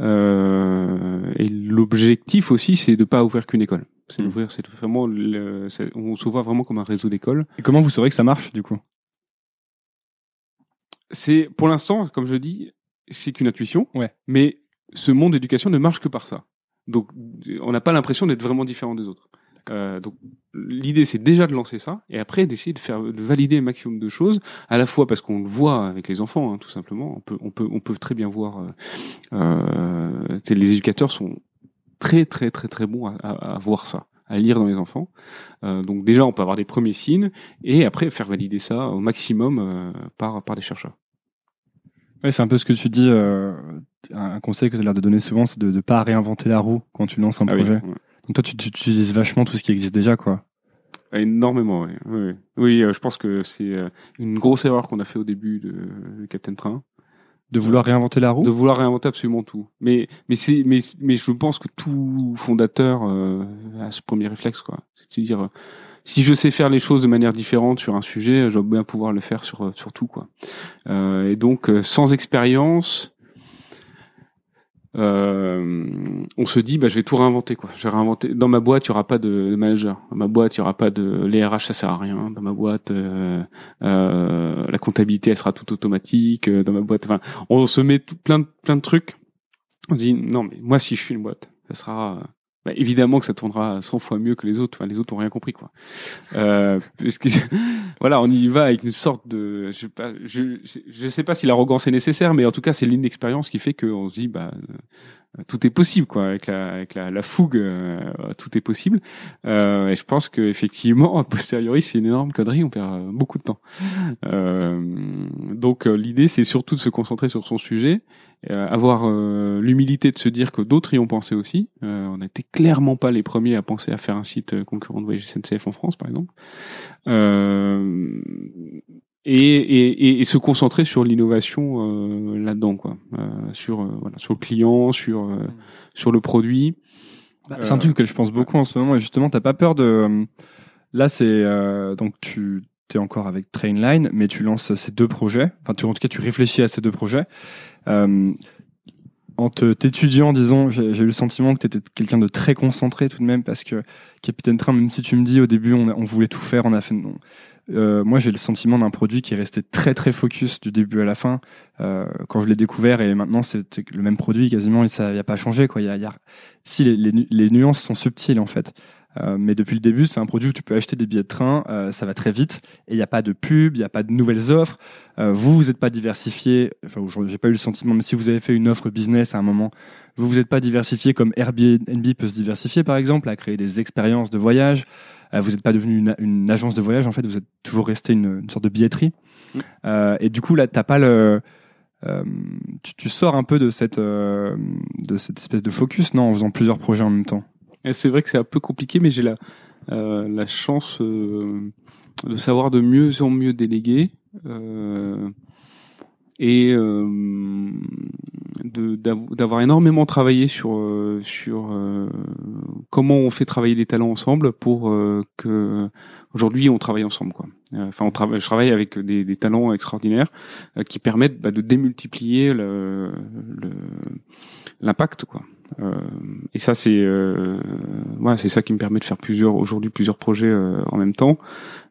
S2: Euh, et l'objectif aussi, c'est de pas ouvrir qu'une école. C'est
S3: Mm.
S2: d'ouvrir, c'est vraiment, le- on se voit vraiment comme un réseau d'écoles.
S3: Et comment vous saurez que ça marche du coup?
S2: C'est, pour l'instant, comme je dis, c'est qu'une intuition.
S3: Ouais.
S2: Mais ce monde d'éducation ne marche que par ça. Donc, on n'a pas l'impression d'être vraiment différent des autres. Euh, donc, l'idée, c'est déjà de lancer ça, et après d'essayer de faire, de valider un maximum de choses, à la fois parce qu'on le voit avec les enfants, hein, tout simplement. On peut, on peut, on peut très bien voir. Euh, euh, les éducateurs sont très, très, très, très bons à, à, à voir ça, à lire dans les enfants. Euh, donc déjà, on peut avoir des premiers signes, et après faire valider ça au maximum euh, par, par des chercheurs.
S3: Ouais, c'est un peu ce que tu dis. euh, un conseil que tu as l'air de donner souvent, c'est de ne pas réinventer la roue quand tu lances un
S2: Ah oui,
S3: projet.
S2: ouais.
S3: Donc toi, tu, tu utilises vachement tout ce qui existe déjà, quoi.
S2: Énormément, oui. Oui, euh, je pense que c'est euh, une grosse erreur qu'on a fait au début de, de Captain Train.
S3: De vouloir réinventer la roue?
S2: De vouloir réinventer absolument tout. Mais mais c'est mais mais je pense que tout fondateur euh, a ce premier réflexe quoi. C'est de dire euh, si je sais faire les choses de manière différente sur un sujet, je dois bien pouvoir le faire sur sur tout quoi. Euh, et donc sans expérience, euh, on se dit bah je vais tout réinventer quoi. Je vais réinventer. Dans ma boîte, il y aura pas de, manager. Dans ma boîte, il y aura pas de les RH, ça sert à rien. Dans ma boîte, euh, euh, la comptabilité, elle sera tout automatique. Euh, Dans ma boîte, enfin, on se met plein de plein de trucs. On se dit non mais moi si je suis une boîte, ça sera bah, évidemment que ça tournera 100 fois mieux que les autres. Enfin, les autres ont rien compris, quoi. Euh, que, voilà, on y va avec une sorte de, je sais pas, je, sais pas si l'arrogance est nécessaire, mais en tout cas, c'est l'inexpérience qui fait qu'on se dit, bah, euh, tout est possible, quoi. Avec la, avec la, la fougue, euh, tout est possible. Euh, et je pense que effectivement, a posteriori, c'est une énorme connerie. On perd euh, beaucoup de temps. Euh, donc, euh, l'idée, c'est surtout de se concentrer sur son sujet euh, avoir euh, l'humilité de se dire que d'autres y ont pensé aussi. Euh, on n'était clairement pas les premiers à penser à faire un site euh, concurrent de Voyage SNCF en France, par exemple. Euh, et, et, et, se concentrer sur l'innovation euh, là-dedans, quoi. Euh, sur voilà, sur le client, sur sur le produit.
S3: Bah, c'est un truc que je pense beaucoup en ce moment. Et justement, t'as pas peur de. Là, c'est donc tu es encore avec Trainline, mais tu lances ces deux projets. Enfin, tu, en tout cas, tu réfléchis à ces deux projets. Euh, en t'étudiant, disons, j'ai eu le sentiment que tu étais quelqu'un de très concentré tout de même, parce que Capitaine Train, même si tu me dis au début on, voulait tout faire, on a fait. Non. Euh, moi, j'ai le sentiment d'un produit qui est resté très très focus du début à la fin. Euh, quand je l'ai découvert et maintenant c'est le même produit quasiment, ça n'y a pas changé quoi. Il y y a... Si les, nuances sont subtiles en fait. Euh, mais depuis le début, c'est un produit où tu peux acheter des billets de train, euh, ça va très vite, et il n'y a pas de pub, il n'y a pas de nouvelles offres. Euh, vous, vous n'êtes pas diversifié. Enfin, j'ai pas eu le sentiment, mais si vous avez fait une offre business à un moment, vous vous n'êtes pas diversifié comme Airbnb peut se diversifier, par exemple, à créer des expériences de voyage. Euh, vous n'êtes pas devenu une, une, agence de voyage, en fait, vous êtes toujours resté une, une sorte de billetterie. Mmh. et du coup, là, t'as pas le euh, tu, tu, sors un peu de cette, euh, de cette espèce de focus, non, en faisant plusieurs projets en même temps?
S2: C'est vrai que c'est un peu compliqué, mais j'ai la, euh, la chance euh, de savoir de mieux en mieux déléguer euh, et euh, d'avoir énormément travaillé sur euh, sur euh, comment on fait travailler les talents ensemble pour que aujourd'hui on travaille ensemble quoi. Enfin, on travaille, je travaille avec des, talents extraordinaires qui permettent bah, de démultiplier l'impact quoi. Euh, et ça, c'est euh, voilà, c'est ça qui me permet de faire plusieurs aujourd'hui plusieurs projets euh, en même temps.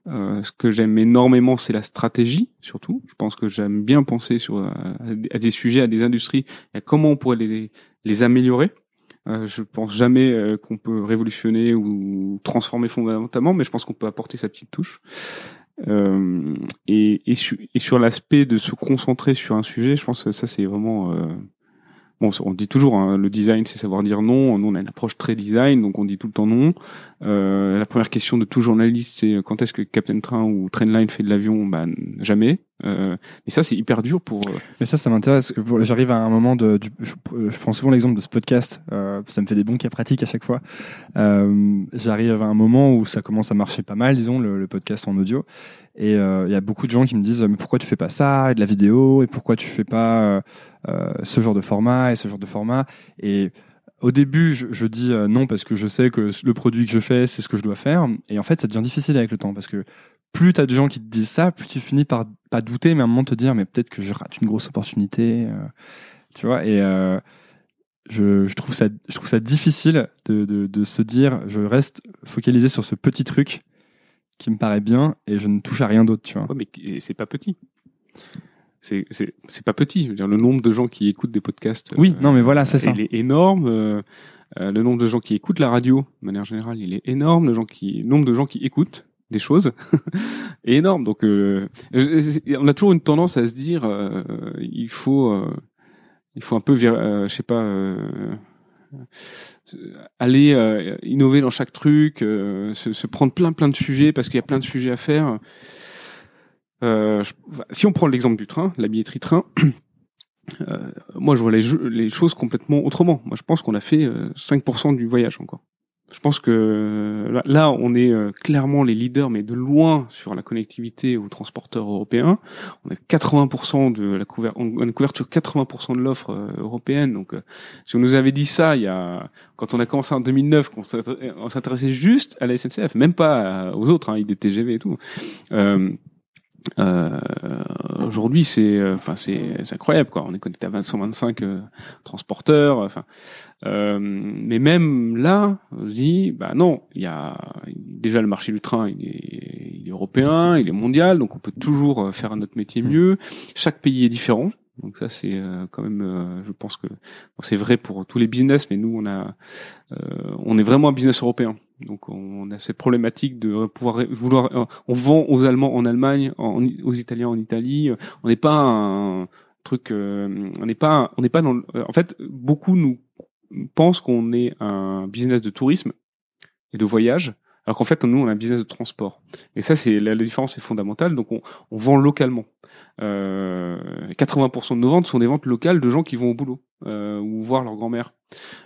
S2: Euh, ce que j'aime énormément, c'est la stratégie, surtout. Je pense que j'aime bien penser sur à des sujets, à des industries, à comment on pourrait les, les améliorer. Euh, je pense jamais qu'on peut révolutionner ou transformer fondamentalement, mais je pense qu'on peut apporter sa petite touche. Et, et, et, sur l'aspect de se concentrer sur un sujet, je pense que ça c'est vraiment Bon, on dit toujours, hein, le design, c'est savoir dire non. Nous, on a une approche très design, donc on dit tout le temps non. Euh, la première question de tout journaliste, c'est quand est-ce que Captain Train ou Trainline fait de l'avion? Bah jamais. Euh, mais ça, c'est hyper dur pour. Euh,
S3: mais ça, ça m'intéresse. J'arrive à un moment de. Du, je, prends souvent l'exemple de ce podcast. Euh, ça me fait des bons cas pratiques à chaque fois. Euh, J'arrive à un moment où ça commence à marcher pas mal, disons, le, le podcast en audio. Et euh, il y a beaucoup de gens qui me disent mais pourquoi tu fais pas ça et de la vidéo et pourquoi tu fais pas euh, euh, ce genre de format et ce genre de format? Et au début, je dis non parce que je sais que le produit que je fais, c'est ce que je dois faire. Et en fait, ça devient difficile avec le temps parce que plus tu as de gens qui te disent ça, plus tu finis par pas douter, mais à un moment te dire, mais peut-être que je rate une grosse opportunité. Euh, tu vois, et euh, je, je, trouve ça, je trouve ça difficile de, de, de, se dire, je reste focalisé sur ce petit truc qui me paraît bien et je ne touche à rien d'autre, tu vois.
S2: Ouais, mais c'est pas petit. C'est c'est pas petit. Je veux dire, le nombre de gens qui écoutent des podcasts.
S3: Oui, euh, non, mais voilà, c'est ça.
S2: Il est énorme. Euh, le nombre de gens qui écoutent la radio, de manière générale, il est énorme. Le, gens qui, le nombre de gens qui écoutent des choses est énorme. Donc, euh, on a toujours une tendance à se dire, euh, il faut, il faut un peu, je sais pas aller euh, innover dans chaque truc, euh, se, se, prendre plein plein de sujets parce qu'il y a plein de sujets à faire. Euh, je, si on prend l'exemple du train, la billetterie train, moi je vois les, les, choses complètement autrement. Moi je pense qu'on a fait 5% du voyage encore. Je pense que là, on est euh, clairement les leaders, mais de loin sur la connectivité aux transporteurs européens. On a 80% de la couverture, on couverture 80% de l'offre euh, européenne. Donc, euh, si on nous avait dit ça, il y a quand on a commencé en 2009, qu'on s'intéressait juste à la SNCF, même pas aux autres, hein, IDTGV et tout. Euh, Aujourd'hui, c'est, enfin, c'est, incroyable quoi. On est connecté à 125 transporteurs. Enfin, euh, mais même là, on se dit, bah non, il y a déjà le marché du train, il est, il est, européen, il est mondial, donc on peut toujours euh, faire notre métier mieux. Chaque pays est différent. Donc ça c'est euh, quand même, je pense que c'est vrai pour tous les business, mais nous on a, on est vraiment un business européen. Donc on a cette problématique de pouvoir vouloir, on vend aux Allemands en Allemagne, aux Italiens en Italie. On n'est pas un truc, on n'est pas, on n'est pas dans. En fait, beaucoup nous pense qu'on est un business de tourisme et de voyage, alors qu'en fait, nous, on a un business de transport. Et ça, c'est la, différence est fondamentale. Donc, on, vend localement. Euh, 80% de nos ventes sont des ventes locales de gens qui vont au boulot euh, ou voir leur grand-mère.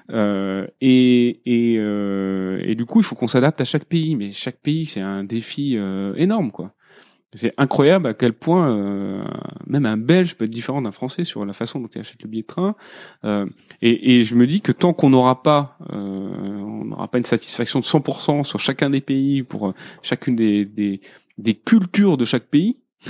S2: Euh, et, et, euh, et, du coup, il faut qu'on s'adapte à chaque pays. Mais chaque pays, c'est un défi euh, énorme, quoi. C'est incroyable à quel point euh, même un Belge peut être différent d'un Français sur la façon dont il achète le billet de train. Euh, et, et, je me dis que tant qu'on n'aura pas, euh, on n'aura pas une satisfaction de 100% sur chacun des pays pour euh, chacune des, des, des cultures de chaque pays,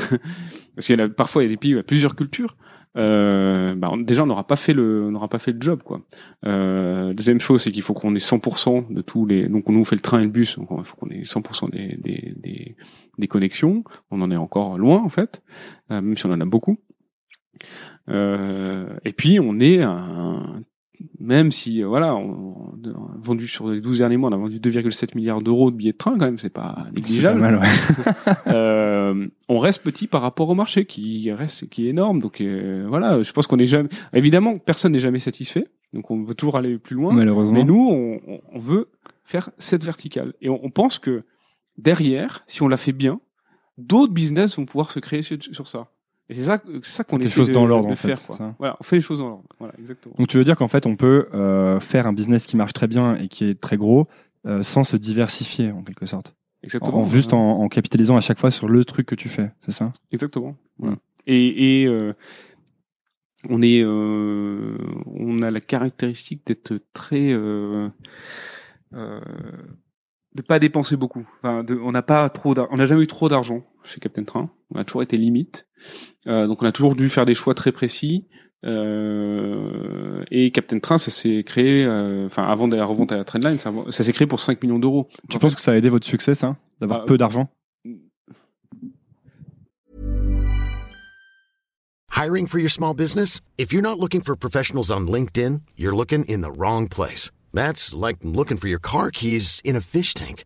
S2: parce qu'il y a parfois il y a des pays où il y a plusieurs cultures euh, bah, déjà on n'aura pas fait le on n'aura pas fait le job quoi. Euh, deuxième chose c'est qu'il faut qu'on ait 100% de tous les donc on fait le train et le bus donc il faut qu'on ait 100% des, des, des, des connexions. On en est encore loin en fait, euh, même si on en a beaucoup. Euh, et puis on est même si euh, voilà, on, a vendu sur les 12 derniers mois, on a vendu 2,7 milliards d'euros de billets de train quand même, c'est pas négligeable.
S3: Pas mal, ouais.
S2: euh, on reste petit par rapport au marché qui reste qui est énorme. Donc euh, voilà, je pense qu'on est jamais évidemment personne n'est jamais satisfait. Donc on veut toujours aller plus loin.
S3: Malheureusement.
S2: Mais nous on, on veut faire cette verticale et on, on, pense que derrière, si on la fait bien, d'autres business vont pouvoir se créer sur, sur ça. Et c'est ça, ça qu'on essaie
S3: choses
S2: de,
S3: dans l'ordre,
S2: de
S3: en fait,
S2: faire. Quoi.
S3: ça.
S2: Voilà, on fait les choses dans l'ordre. Voilà, exactement.
S3: Donc tu veux dire qu'en fait on peut euh, faire un business qui marche très bien et qui est très gros euh, sans se diversifier en quelque sorte.
S2: Exactement.
S3: En, juste en, en capitalisant à chaque fois sur le truc que tu fais, c'est ça?
S2: Exactement. Voilà. Et, et euh, on est, euh, on a la caractéristique d'être très, euh, euh, de pas dépenser beaucoup. Enfin, de, on n'a pas trop, on n'a jamais eu trop d'argent chez Captain Train. On a toujours été limite. Euh, donc on a toujours dû faire des choix très précis. Euh, et Captain Train, ça s'est créé, euh, enfin avant de la revente à la Trendline, ça, ça s'est créé pour 5 millions d'euros.
S3: Tu penses que ça a aidé votre succès, ça D'avoir
S2: Ah,
S3: peu d'argent?
S4: Hiring for your small business? If you're not looking for professionals on LinkedIn, you're looking in the wrong place. That's like looking for your car keys in a fish tank.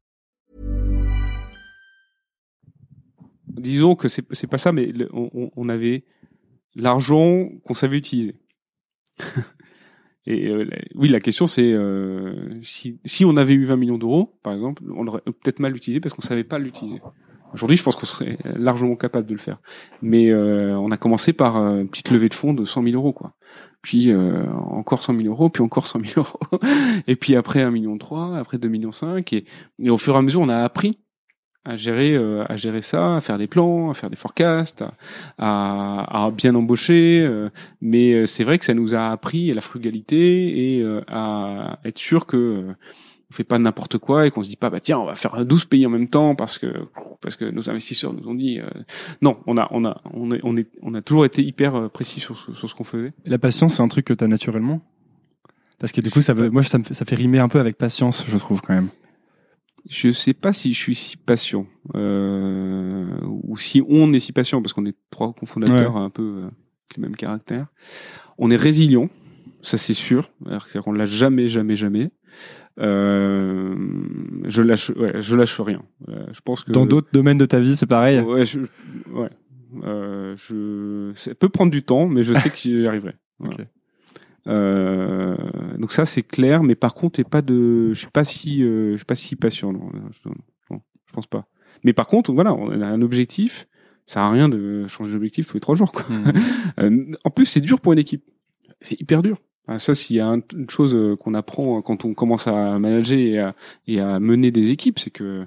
S2: Disons que c'est pas ça, mais on, avait l'argent qu'on savait utiliser. Et euh, oui, la question c'est euh, si, si on avait eu 20 millions d'euros, par exemple, on l'aurait peut-être mal utilisé parce qu'on savait pas l'utiliser. Aujourd'hui, je pense qu'on serait largement capable de le faire. Mais euh, on a commencé par euh, une petite levée de fonds de 100 000 euros, quoi. Puis euh, encore 100 000 euros, puis encore 100 000 euros, et puis après 1 million 3, après 2 millions 5, et, et au fur et à mesure, on a appris à gérer euh, à gérer ça, à faire des plans, à faire des forecasts, à, à bien embaucher. euh, mais euh, c'est vrai que ça nous a appris à la frugalité et euh, à être sûr que on fait pas n'importe quoi et qu'on se dit pas bah tiens on va faire 12 pays en même temps parce que parce que nos investisseurs nous ont dit euh, non on a on a on est on est on a toujours été hyper euh, précis sur, ce- sur ce qu'on faisait
S3: La patience, c'est un truc que tu as naturellement? Parce que du coup, ça veut, moi, ça, me fait, ça fait rimer un peu avec patience, je trouve, quand même.
S2: Je sais pas si je suis si patient euh, ou si on est si patient parce qu'on est trois cofondateurs un peu euh, avec les mêmes caractères on est résilient ça c'est sûr c'est-à-dire qu'on l'a jamais jamais jamais euh, je lâche ouais, je lâche rien Euh, je pense que
S3: Dans d'autres domaines de ta vie, c'est pareil.
S2: Ouais, je, ouais. Euh, je, ça peut prendre du temps, mais je sais que j'y arriverai. Voilà.
S3: Ok.
S2: Euh, donc ça c'est clair, mais par contre, pas de, je suis pas si, euh, je suis pas si patient. Non, je, non, je pense pas. Mais par contre, voilà, on a un objectif. Ça sert à rien de changer d'objectif tous les trois jours. Quoi.
S3: Mhm.
S2: Euh, en plus, c'est dur pour une équipe. C'est hyper dur. Ah, ça, s'il y a un- une chose qu'on apprend quand on commence à manager et à, et à mener des équipes, c'est que euh,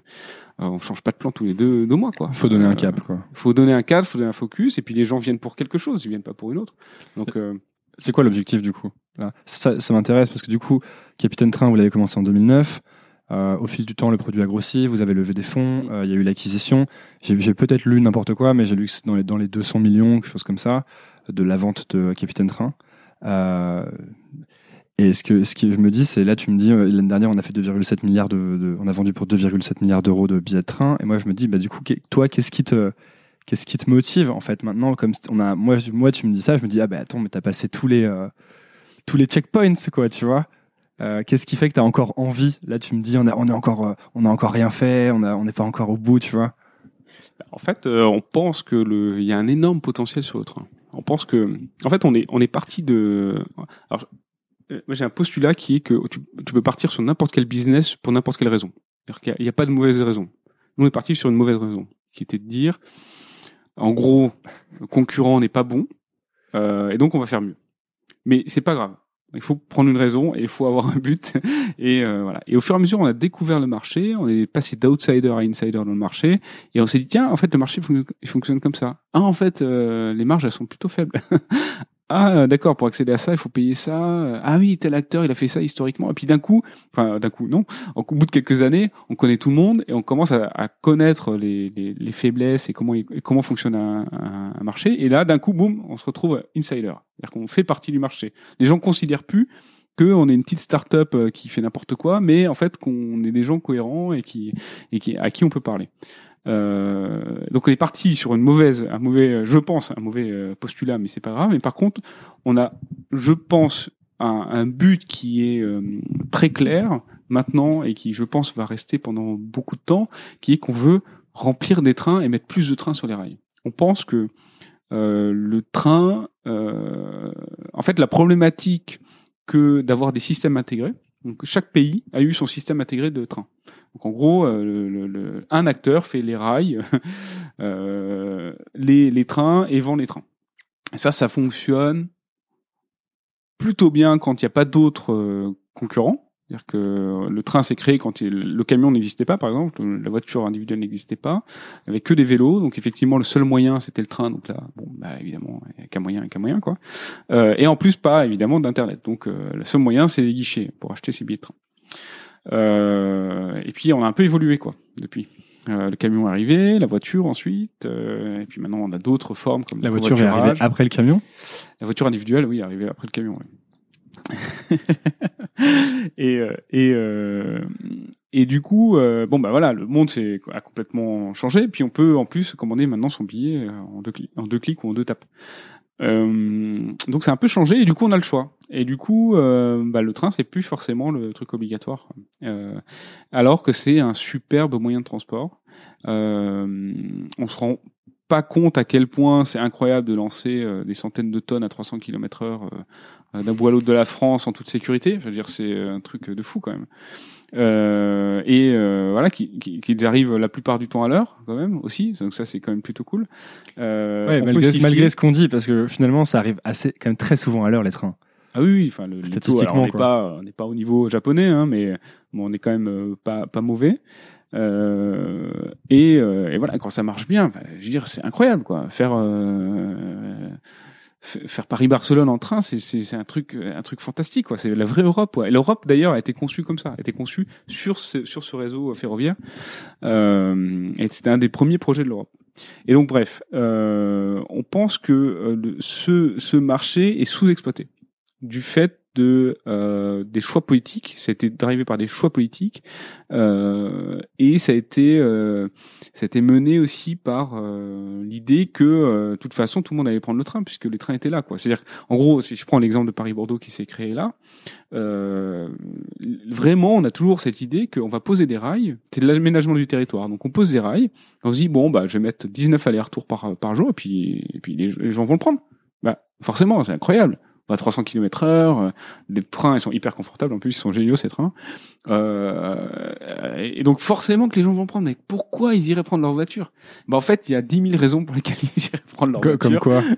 S2: on change pas de plan tous les deux, deux mois. Quoi.
S3: Il faut donner un cap, quoi.
S2: faut donner un cadre, faut donner un focus, et puis les gens viennent pour quelque chose, ils viennent pas pour une autre. Donc, euh,
S3: C'est quoi l'objectif, du coup Là, Ça, ça m'intéresse parce que, du coup, Capitaine Train, vous l'avez commencé en 2009. Euh, au fil du temps, le produit a grossi, vous avez levé des fonds, euh, il y a eu l'acquisition. J'ai peut-être lu n'importe quoi, mais j'ai lu que c'est dans les, dans les 200 millions, quelque chose comme ça, de la vente de Capitaine Train. Euh, et ce que, ce que je me dis, c'est là, tu me dis, l'année dernière, on a fait 2,7 milliards de, de- on a vendu pour 2,7 milliards d'euros de billets de train. Et moi, je me dis, bah, du coup, toi, qu'est-ce qui te, qu'est-ce qui te motive, en fait, maintenant, comme on a, moi, moi, tu me dis ça, je me dis, ah, bah, attends, mais t'as passé tous les, euh, tous les checkpoints, quoi, tu vois. Euh, qu'est-ce qui fait que tu as encore envie? Là, tu me dis, on a, on est encore, euh, on a encore rien fait, on a, on n'est pas encore au bout, tu vois.
S2: en fait, on pense que le, il y a un énorme potentiel sur le train. On pense que, en fait, on est, on est parti de. Alors, moi, j'ai un postulat qui est que tu, peux partir sur n'importe quel business pour n'importe quelle raison. C'est-à-dire qu'il n'y a, a pas de mauvaise raison. Nous, on est parti sur une mauvaise raison, qui était de dire, en gros, concurrent n'est pas bon, euh, et donc on va faire mieux. Mais c'est pas grave. Il faut prendre une raison et il faut avoir un but. Et euh, voilà. Et au fur et à mesure, on a découvert le marché, on est passé d'outsider à insider dans le marché, et on s'est dit tiens, en fait, le marché fonctionne comme ça. Ah, en fait, euh, les marges elles sont plutôt faibles. ah, euh, d'accord. Pour accéder à ça, il faut payer ça. Ah oui, tel acteur, il a fait ça historiquement. Et puis d'un coup, enfin d'un coup, non. Au bout de quelques années, on connaît tout le monde et on commence à, connaître les, les, les faiblesses et comment fonctionne un, marché. Et là, d'un coup, boum, on se retrouve insider. C'est-à-dire qu'on fait partie du marché. Les gens considèrent plus qu'on est une petite start-up euh, qui fait n'importe quoi, mais en fait qu'on est des gens cohérents et et qui à qui on peut parler. Euh, donc on est parti sur une mauvaise, un mauvais, euh, je pense, un mauvais euh, postulat, mais c'est pas grave. Mais par contre, on a, je pense, un, un but qui est très clair maintenant et qui, je pense, va rester pendant beaucoup de temps, qui est qu'on veut remplir des trains et mettre plus de trains sur les rails. On pense que euh, le train, euh, en fait, la problématique que d'avoir des systèmes intégrés. Donc chaque pays a eu son système intégré de train. Donc en gros, euh, un acteur fait les rails, euh, les, trains et vend les trains. Ça, ça fonctionne plutôt bien quand il n'y a pas d'autres euh, concurrents. C'est-à-dire que le train s'est créé quand le camion n'existait pas, par exemple, la voiture individuelle n'existait pas, avait que des vélos, donc effectivement le seul moyen c'était le train, donc là, bon, bah évidemment, il n'y a qu'un moyen, qu'un moyen, quoi. Et en plus, pas évidemment d'internet, donc le seul moyen c'est les guichets pour acheter ses billets de train. Euh, et puis on a un peu évolué, quoi, depuis. Euh, le camion est arrivé, la voiture ensuite, euh, et puis maintenant on a d'autres formes comme
S3: La voiture est arrivée après le camion?
S2: La voiture individuelle, oui, est arrivée après le camion. ouais. et euh, et euh, et du coup, euh, bon bah voilà, le monde s'est a complètement changé. Puis on peut en plus commander maintenant son billet en deux clics, en deux clics ou en deux tapes. Euh, donc c'est un peu changé et du coup on a le choix. Et du coup, euh, bah, le train c'est plus forcément le truc obligatoire, Euh, alors que c'est un superbe moyen de transport. On se rend pas compte à quel point c'est incroyable de lancer des centaines de tonnes à 300 km heure euh, d'un bout à l'autre de la France en toute sécurité. Je veux dire, c'est un truc de fou quand même. Euh, et euh, voilà, qui, qui, qu'ils arrivent la plupart du temps à l'heure quand même aussi. Donc ça, c'est quand même plutôt cool. Euh,
S3: Ouais, malgré, malgré ce qu'on dit, parce que finalement, ça arrive assez, quand même très souvent à l'heure les trains.
S2: Ah oui, oui, enfin le,
S3: Statistiquement,
S2: alors, on n'est pas, on n'est pas au niveau japonais, hein, mais bon, on est quand même euh, pas pas mauvais. Euh, et, euh, et voilà, quand ça marche bien, je veux dire, c'est incroyable, quoi. Faire euh, faire Paris-Barcelone en train, c'est un truc un truc fantastique quoi. C'est la vraie Europe. Ouais. Et l'Europe d'ailleurs a été conçue comme ça, a été conçue sur ce, sur ce réseau ferroviaire. Euh, et c'était un des premiers projets de l'Europe. Et donc bref, euh, on pense que euh, ce ce marché est sous-exploité du fait de euh, des choix politiques. Ça a été drivé par des choix politiques euh, et ça a été euh, ça a été mené aussi par euh, l'idée que euh, de toute façon tout le monde allait prendre le train puisque les trains étaient là quoi. C'est-à-dire en gros si je prends l'exemple de Paris-Bordeaux qui s'est créé là, euh, vraiment on a toujours cette idée qu'on va poser des rails, c'est de l'aménagement du territoire. Donc on pose des rails, on se dit bon bah je vais mettre 19 allers-retours par par jour et puis et puis les, les gens vont le prendre. Bah forcément c'est incroyable. À 300 km heure, euh, les trains ils sont hyper confortables en plus ils sont géniaux ces trains. Euh, et donc forcément que les gens vont prendre. Mais pourquoi ils iraient prendre leur voiture? Bah en fait il y a 10 000 raisons pour lesquelles ils iraient prendre leur voiture.
S3: Comme quoi?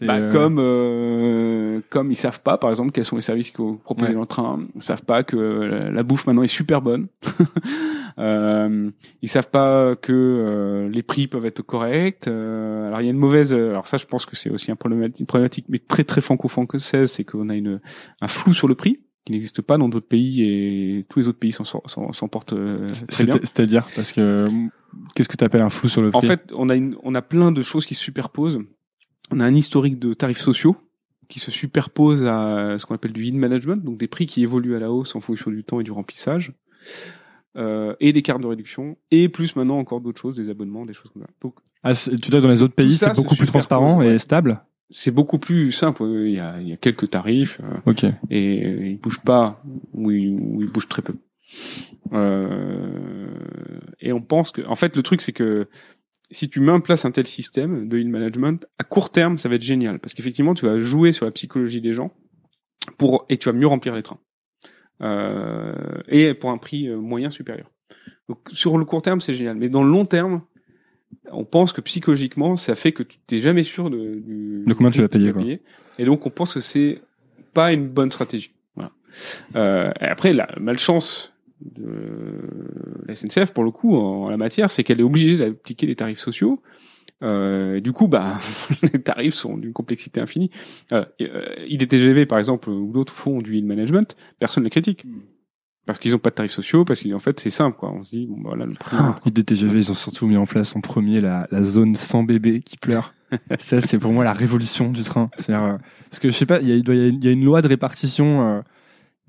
S2: Bah,
S3: euh,
S2: comme euh, comme ils savent pas par exemple quels sont les services qu'on propose
S3: Ouais.
S2: dans le train ils savent pas que la, la bouffe maintenant est super bonne euh, ils savent pas que euh, les prix peuvent être corrects euh, alors il y a une mauvaise alors ça je pense que c'est aussi un problématique, une problématique mais très très franco-française c'est qu'on a une un flou sur le prix qui n'existe pas dans d'autres pays et tous les autres pays s'en s'en s'en portent euh, très bien
S3: c'est- C'est-à-dire parce que qu'est-ce que tu appelles un flou sur le prix
S2: en fait, on a une, on a plein de choses qui se superposent. On a un historique de tarifs sociaux qui se superpose à ce qu'on appelle du in management, donc des prix qui évoluent à la hausse en fonction du temps et du remplissage, euh, et des cartes de réduction, et plus maintenant encore d'autres choses, des abonnements, des choses comme ça. Donc
S3: Ah, tu que dans les autres pays, c'est beaucoup plus transparent
S2: ouais.
S3: et stable.
S2: C'est beaucoup plus simple. Il y a, il y a quelques tarifs euh, et euh, ils bougent pas ou ils, ou ils bougent très peu. Euh, et on pense que, en fait, le truc c'est que si tu mets en place un tel système de in management, à court terme, ça va être génial parce qu'effectivement, tu vas jouer sur la psychologie des gens pour et tu vas mieux remplir les trains euh, et pour un prix euh, moyen supérieur. Donc sur le court terme, c'est génial, mais dans le long terme, on pense que psychologiquement, ça fait que tu t'es jamais sûr de, du,
S3: De combien
S2: du
S3: tu vas payer, quoi.
S2: Et donc on pense que c'est pas une bonne stratégie. Voilà. Euh, et après, la malchance de la SNCF, pour le coup, en, la matière, c'est qu'elle est obligée d'appliquer les tarifs sociaux. Euh, et du coup, bah, les tarifs sont d'une complexité infinie. Euh, euh, IDTGV, par exemple, ou d'autres font du management, personne ne les critique. Parce qu'ils n'ont pas de tarifs sociaux, parce qu'en fait, c'est simple, quoi. On se dit, bon, bah, voilà, le prix.
S3: Ah, IDTGV, ils ont surtout mis en place en premier la, la zone sans bébé qui pleure. ça, c'est pour moi la révolution du train. Euh, parce que je sais pas, il y a, il doit y a- y a une loi de répartition euh,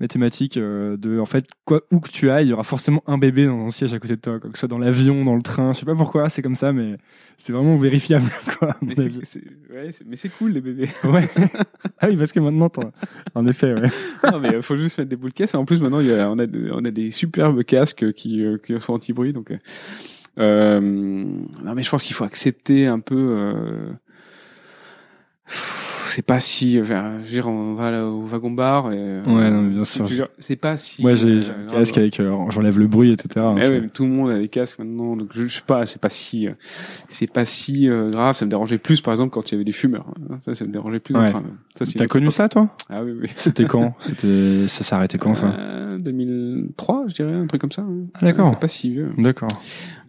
S3: mathématique euh, de, en fait, quoi, où que tu ailles, il y aura forcément un bébé dans un siège à côté de toi, quoi, que ce soit dans l'avion, dans le train. Je sais pas pourquoi, c'est comme ça, mais c'est vraiment vérifiable, quoi.
S2: Mais c'est, ouais, cool, les bébés.
S3: Ouais. ah oui, parce que maintenant, t'en- en effet, ouais.
S2: non, mais il faut juste mettre des boules de caisse. Et en plus, maintenant, il y a, on, a, on a des superbes casques qui, euh, qui sont anti-bruit. Donc, euh, euh, non, mais je pense qu'il faut accepter un peu. Euh, c'est pas si. Enfin, je veux dire, on va là, au wagon bar. Et, euh,
S3: Ouais, non, mais bien sûr.
S2: C'est pas si.
S3: Moi, j'ai
S2: euh,
S3: un
S2: grave.
S3: casque avec, euh, j'enlève le bruit, etc.
S2: Mais
S3: C'est-
S2: ouais, mais tout le monde a des casques maintenant, donc je, je sais pas, c'est pas si, euh, c'est pas si euh, grave. Ça me dérangeait plus, par exemple, quand il y avait des fumeurs. hein. Ça, ça me dérangeait plus.
S3: Ouais. T'as connu ça, toi?
S2: Ah oui, oui.
S3: C'était quand? C'était, ça arrêté quand, ça?
S2: Euh, 2003, je dirais, un truc comme ça. hein.
S3: D'accord.
S2: C'est pas si vieux.
S3: D'accord.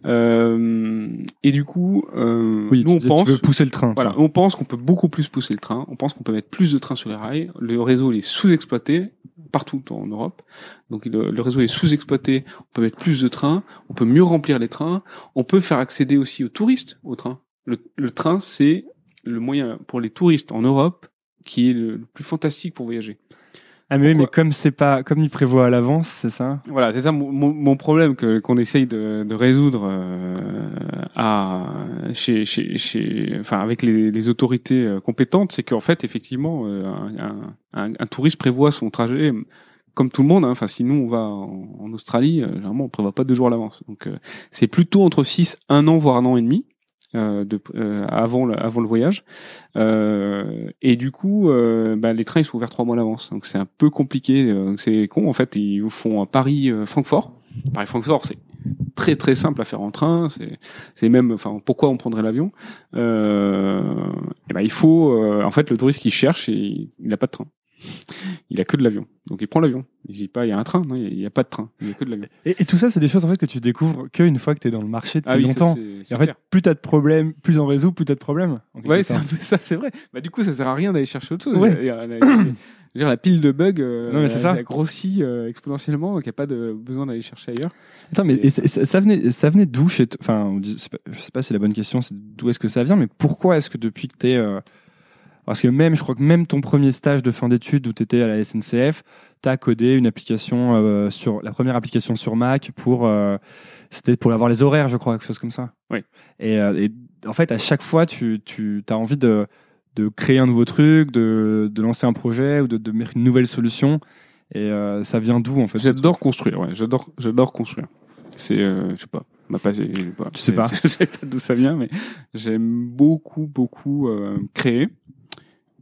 S2: Euh, et du coup, euh,
S3: Oui,
S2: nous on pense,
S3: tu veux pousser le train.
S2: voilà, on pense qu'on peut beaucoup plus pousser le train. On pense qu'on peut mettre plus de trains sur les rails. Le réseau il est sous-exploité partout en Europe. Donc le, le réseau est sous-exploité. On peut mettre plus de trains. On peut mieux remplir les trains. On peut faire accéder aussi aux touristes au train. Le, le train c'est le moyen pour les touristes en Europe qui est le, le plus fantastique pour voyager.
S3: Ah mais oui, mais comme c'est pas, comme il prévoit à l'avance, c'est ça
S2: Voilà, c'est ça mon, mon, mon problème que qu'on essaye de, de résoudre euh, à chez, chez, chez enfin avec les, les autorités euh, compétentes, c'est qu'en fait effectivement euh, un, un, un touriste prévoit son trajet comme tout le monde. hein. Enfin, si nous on va en, en Australie, euh, généralement on prévoit pas deux jours à l'avance. Donc euh, c'est plutôt entre 6, un an voire un an et demi. Euh, de, euh, avant, le, avant le voyage. Euh, et du coup bah, les trains ils sont ouverts trois mois à l'avance donc c'est un peu compliqué. C'est con. En fait ils vous font un Paris euh, Francfort. Paris Francfort c'est très très simple à faire en train. C'est c'est même enfin pourquoi on prendrait l'avion? Euh, et ben il faut euh, en fait le touriste qui cherche il n'a pas de train Il a que de l'avion. Donc il prend l'avion. Il dit pas il y a un train, non, il y a pas de train, il y a que de l'avion.
S3: Et, et tout ça, c'est des choses en fait que tu découvres qu'une fois que tu es dans le marché depuis
S2: Ah oui, ça,
S3: longtemps. Et en fait, plus t'as de problèmes, plus on résout, plus t'as de problèmes. en
S2: Ouais, c'est un peu ça, c'est vrai. Bah, du coup, ça sert à rien d'aller chercher autre chose.
S3: Ouais.
S2: Il y a- il y a- je veux dire, la pile de bugs, euh,
S3: Non, mais c'est
S2: elle
S3: ça.
S2: a grossi euh, exponentiellement, donc il n'y a pas de besoin d'aller chercher ailleurs.
S3: Attends, mais
S2: Et-
S3: et ça, venait, ça venait d'où chez Enfin, je sais pas si c'est la bonne question, c'est d'où est-ce que ça vient, mais pourquoi est-ce que depuis que t'es, euh, parce que même, je crois que même ton premier stage de fin d'études où t'étais à la SNCF, t'as codé une application euh, sur la première application sur Mac pour, euh, c'était pour avoir les horaires, je crois, quelque chose comme ça.
S2: Oui.
S3: Et, euh, et en fait, à chaque fois, tu, tu as envie de, de créer un nouveau truc, de, de lancer un projet ou de, de mettre une nouvelle solution. Et euh, ça vient d'où en fait
S2: J'adore construire, ouais, j'adore, j'adore construire. C'est, euh, je sais pas, ma pas-
S3: Tu sais pas.
S2: Je sais pas d'où ça vient, mais j'aime beaucoup, beaucoup euh, créer.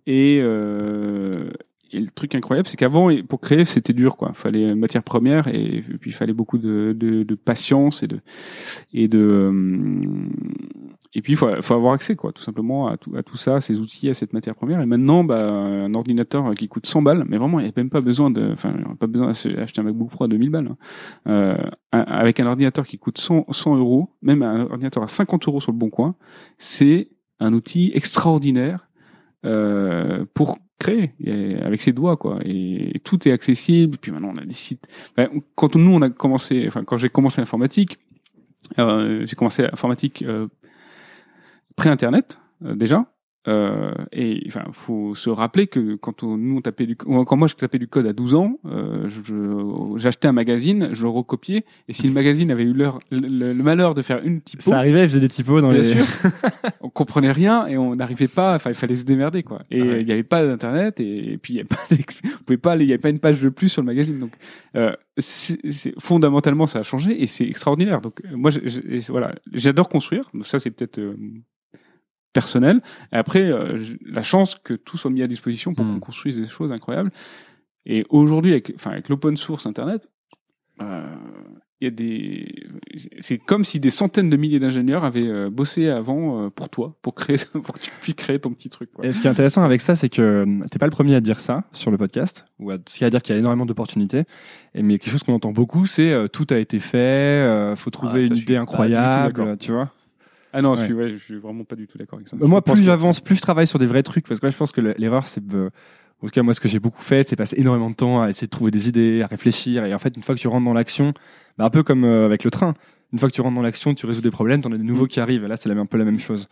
S2: Et, euh, et le truc incroyable, c'est qu'avant, pour créer, c'était dur, quoi. Fallait matière première et, puis il fallait beaucoup de, de, de patience et de et de euh, et puis il faut, faut avoir accès, quoi, tout simplement à tout, à tout ça, ces outils, à cette matière première. Et maintenant, bah, un ordinateur qui coûte 100 balles, mais vraiment, il n'y a même pas besoin de, enfin, pas besoin d'acheter un MacBook Pro à 2000 balles. hein. Euh, avec un ordinateur qui coûte 100, 100 euros, même un ordinateur à 50 euros sur le bon coin, c'est un outil extraordinaire euh, pour créer et avec ses doigts quoi. Et, tout est accessible. Puis maintenant on a des sites. Enfin, quand nous on a commencé enfin quand j'ai commencé l'informatique euh, j'ai commencé l'informatique euh, pré internet déjà euh, et enfin faut se rappeler que quand on- nous on tapait du quand moi je tapais du code à 12 ans euh, j'achetais un magazine je le recopiais et si le magazine avait eu l'heure- le, malheur de faire une typo
S3: Ça arrivait, il faisait des typos dans
S2: Bien
S3: les.
S2: sûr. on comprenait rien et on n'arrivait pas. Enfin, il fallait se démerder quoi. Et il
S3: Ouais.
S2: n'y avait pas d'internet et, puis il y avait pas, on pouvait pas aller. Il y avait pas une page de plus sur le magazine. Donc, euh, c'est, c'est- fondamentalement, ça a changé et c'est extraordinaire. Donc, moi, voilà, j'adore construire. Donc ça, c'est peut-être euh, personnel. Et après, euh, la chance que tout soit mis à disposition pour
S3: Mm.
S2: qu'on construise des choses incroyables. Et aujourd'hui, avec, enfin, avec l'open source Internet, euh, il y a des, c'est comme si des centaines de milliers d'ingénieurs avaient euh, bossé avant euh, pour toi, pour créer, pour que tu puisses créer ton petit truc. Quoi.
S3: Et ce qui est intéressant avec ça, c'est que t'es pas le premier à dire ça sur le podcast, ou à, ce qui à dire qu'il y a énormément d'opportunités. Et mais quelque chose qu'on entend beaucoup, c'est euh, tout a été fait, euh, faut trouver
S2: Ah, ça,
S3: une idée incroyable, tu vois.
S2: Ah non,
S3: Ouais.
S2: je, suis, ouais, je suis vraiment pas du tout d'accord avec ça.
S3: Bah, moi, plus
S2: que-
S3: j'avance, plus je travaille sur des vrais trucs, parce que ouais, je pense que le- l'erreur, c'est euh, en tout cas moi, ce que j'ai beaucoup fait, c'est passer énormément de temps à essayer de trouver des idées, à réfléchir, et en fait, une fois que tu rentres dans l'action, bah, un peu comme euh, avec le train, une fois que tu rentres dans l'action, tu résous des problèmes, t'en as des nouveaux qui arrivent, et là, c'est un peu la même chose.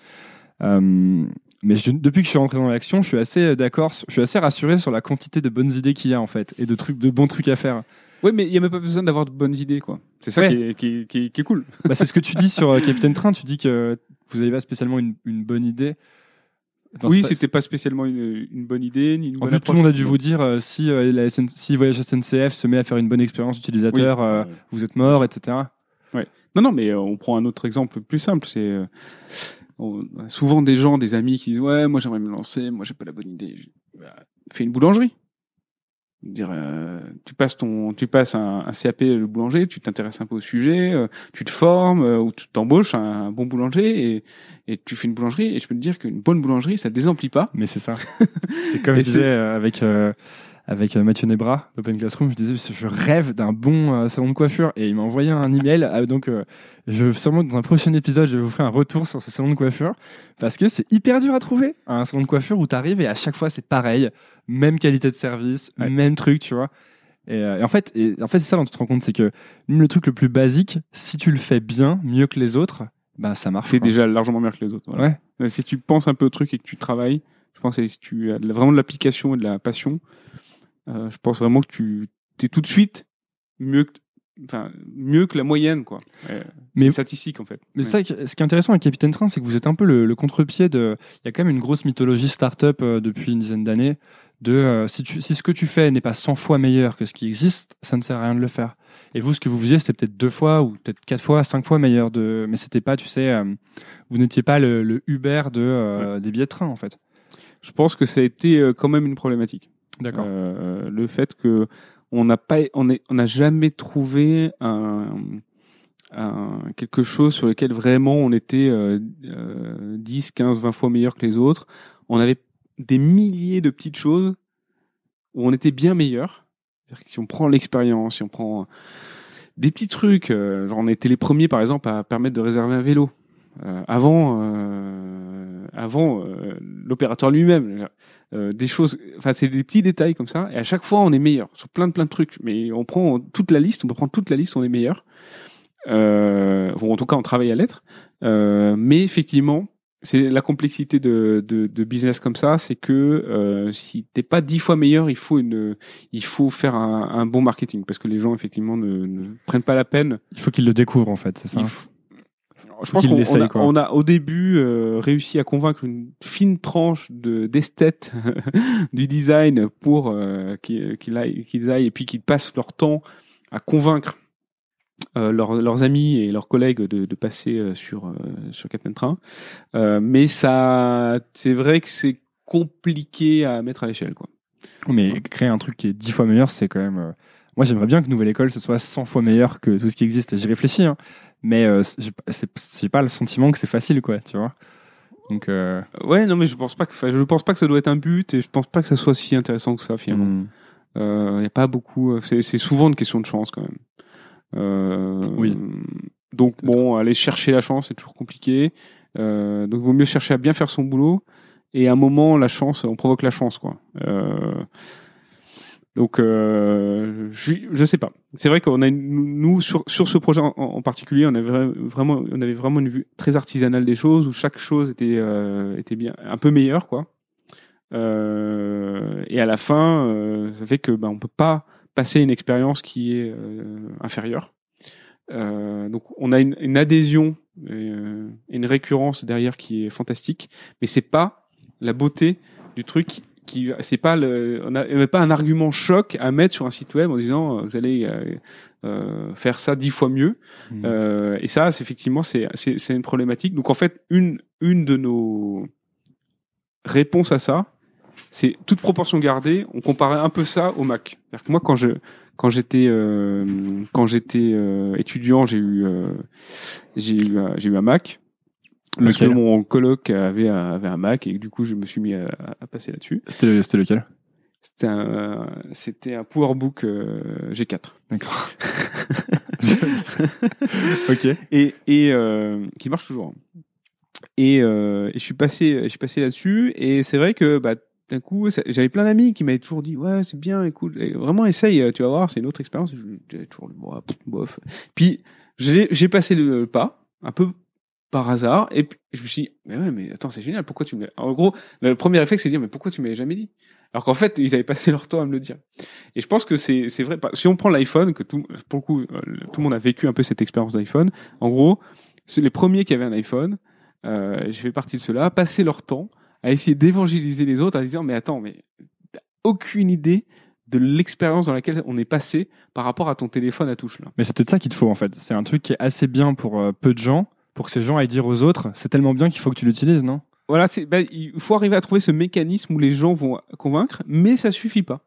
S3: Euh, mais je- depuis que je suis rentré dans l'action, je suis assez euh, d'accord, je suis assez rassuré sur la quantité de bonnes idées qu'il y a en fait, et de trucs, de bons trucs à faire.
S2: Oui, mais il y a même pas besoin d'avoir de bonnes idées, quoi. C'est ça
S3: Ouais.
S2: qui, est, qui, est, qui, est, qui est cool.
S3: bah, c'est ce que tu dis sur euh, Capitaine Train, tu dis que vous n'avez pas spécialement une, une bonne idée.
S2: Oui, c'était pas spécialement une, une bonne idée ni une
S3: En
S2: bonne
S3: plus, tout le monde a dû vous dire euh, si, euh, la SN si Voyage SNCF se met à faire une bonne expérience utilisateur,
S2: Oui.
S3: euh, vous êtes mort, etc.
S2: Non, non, mais on prend un autre exemple plus simple. C'est souvent des gens, des amis qui disent ouais, moi j'aimerais me lancer, moi j'ai pas la bonne idée. Bah, fais une boulangerie. Dire, euh, tu passes ton, tu passes un, un CAP le boulanger, tu t'intéresses un peu au sujet, euh, tu te formes euh, ou tu t'embauches un, un bon boulanger et, et tu fais une boulangerie. Et je peux te dire qu'une bonne boulangerie, ça désemplit pas.
S3: Mais c'est ça. c'est comme
S2: Et
S3: je disais avec, euh, avec euh, Mathieu Nebra d'Open Classroom, je disais je rêve d'un bon euh, salon de coiffure et il m'a envoyé un email. euh, donc, euh, je sûrement dans un prochain épisode, je vais vous faire un retour sur ce salon de coiffure parce que c'est hyper dur à trouver. Un salon de coiffure où tu arrives et à chaque fois c'est pareil, même qualité de service,
S2: Ouais.
S3: même truc, tu vois. Et, et en fait, et, en fait c'est ça dont tu te rends compte, c'est que même le truc le plus basique, si tu le fais bien, mieux que les autres, ben ça marche.
S2: C'est déjà largement mieux que les autres. voilà.
S3: Ouais.
S2: Si tu penses un peu au truc et que tu travailles, je pense que si tu as vraiment de l'application et de la passion, euh, je pense vraiment que tu es tout de suite mieux que, enfin, mieux que la moyenne, quoi. Ouais,
S3: Mais-
S2: statistique, en fait.
S3: Mais
S2: Ouais.
S3: ça, ce qui est intéressant avec Capitaine Train, c'est que vous êtes un peu le, le contre-pied de. Il y a quand même une grosse mythologie start-up euh, depuis une dizaine d'années. De euh, si, tu, si ce que tu fais n'est pas 100 fois meilleur que ce qui existe, ça ne sert à rien de le faire. Et vous, ce que vous faisiez, c'était peut-être deux fois ou peut-être quatre fois, cinq fois meilleur. De... Mais c'était pas, tu sais, euh, vous n'étiez pas le, le Uber de, euh, des billets de train, en fait.
S2: Je pense que ça a été euh, quand même une problématique.
S3: D'accord.
S2: Euh, le fait que on n'a pas, on est, on n'a jamais trouvé un, un- quelque chose sur lequel vraiment on était euh, euh, 10, 15, 20 fois meilleur que les autres. On avait des milliers de petites choses où on était bien meilleur. C'est-à-dire que si on prend l'expérience, si on prend des petits trucs, euh, genre on était les premiers par exemple à permettre de réserver un vélo. Euh, avant, euh, avant euh, l'opérateur lui-même, euh, des choses. Enfin, c'est des petits détails comme ça. Et à chaque fois, on est meilleur sur plein de plein de trucs. Mais on prend toute la liste, on peut prendre toute la liste, on est meilleur. Euh, bon, en tout cas, on travaille à l'être. Euh, mais effectivement, c'est la complexité de, de, de business comme ça, c'est que euh, si t'es pas dix fois meilleur, il faut une, il faut faire un, un bon marketing parce que les gens effectivement ne, ne prennent pas la peine.
S3: Il faut qu'ils le découvrent en fait, c'est ça?
S2: Il faut- je pense qu'on a, on a au début euh, réussi à convaincre une fine tranche de d'esthètes du design pour euh, qu'ils aillent, qu'ils aillent et puis qu'ils passent leur temps à convaincre euh, leurs, leurs amis et leurs collègues de, de passer euh, sur euh, sur Captain Train. Euh, mais ça, c'est vrai que c'est compliqué à mettre à l'échelle, quoi.
S3: Mais créer un truc qui est dix fois meilleur, c'est quand même. euh, Moi, j'aimerais bien que Nouvelle École ce soit 100 fois meilleur que tout ce qui existe. J'y réfléchis, hein. Mais euh, j'ai pas- le sentiment que c'est facile, quoi. Tu vois. Donc. euh,
S2: Ouais, non, mais je pense pas que, je pense pas que ça doit être un but et je pense pas que ça soit si intéressant que ça finalement.
S3: hmm.
S2: Il y a pas beaucoup. C'est c'est souvent une question de chance quand même. Euh,
S3: Oui.
S2: Donc bon, aller chercher la chance, c'est toujours compliqué. Euh, donc il vaut mieux chercher à bien faire son boulot. Et à un moment, la chance, on provoque la chance, quoi. Euh, donc, euh, je, je sais pas. C'est vrai qu'on a nous sur sur ce projet en, particulier, on avait vra- vraiment on avait vraiment une vue très artisanale des choses où chaque chose était euh, était bien un peu meilleure, quoi. Euh, et à la fin, euh, ça fait que ben on peut pas passer une expérience qui est euh, inférieure. Euh, donc on a une, une adhésion et une récurrence derrière qui est fantastique, mais c'est pas la beauté du truc qui c'est pas le on a, pas un argument choc à mettre sur un site web en disant euh, vous allez euh, euh, faire ça dix fois mieux
S3: Hmm.
S2: euh, et ça, c'est effectivement, c'est c'est c'est une problématique. Donc en fait, une une de nos réponses à ça, c'est toute proportion gardée. On comparait un peu ça au Mac. C'est-à-dire que moi, quand je quand j'étais euh, quand j'étais euh, étudiant, j'ai eu euh, j'ai eu j'ai eu un Mac. Parce que
S3: Lequel
S2: mon coloc avait un, avait un Mac et du coup je me suis mis à, à passer là-dessus.
S3: C'était c'était lequel?
S2: C'était un c'était un PowerBook euh, G4.
S3: D'accord. ok.
S2: et, et euh, qui marche toujours. Et, euh, et je suis passé, je suis passé là-dessus. Et c'est vrai que bah, d'un coup, ça- j'avais plein d'amis qui m'avaient toujours dit ouais c'est bien, écoute, vraiment essaye, tu vas voir, c'est une autre expérience. J'avais toujours le bof, bof. Puis j'ai j'ai passé le pas un peu par hasard et puis je me suis dit mais ouais mais attends c'est génial pourquoi tu me en gros le premier réflexe c'est de dire mais pourquoi tu m'avais jamais dit? Alors qu'en fait ils avaient passé leur temps à me le dire. Et je pense que c'est c'est vrai si on prend l'iPhone que tout pour le coup euh, tout le monde a vécu un peu cette expérience d'iPhone en gros c'est les premiers qui avaient un iPhone euh, j'ai fait partie de ceux-là passer leur temps à essayer d'évangéliser les autres en disant mais attends mais aucune idée de l'expérience dans laquelle on est passé par rapport à ton téléphone à touche là.
S3: Mais c'est peut-être ça qu'il te faut en fait. C'est un truc qui est assez bien pour euh, peu de gens, pour que ces gens aillent dire aux autres, c'est tellement bien qu'il faut que tu l'utilises, non?
S2: Voilà, ben, il faut arriver à trouver ce mécanisme où les gens vont convaincre, mais ça suffit pas.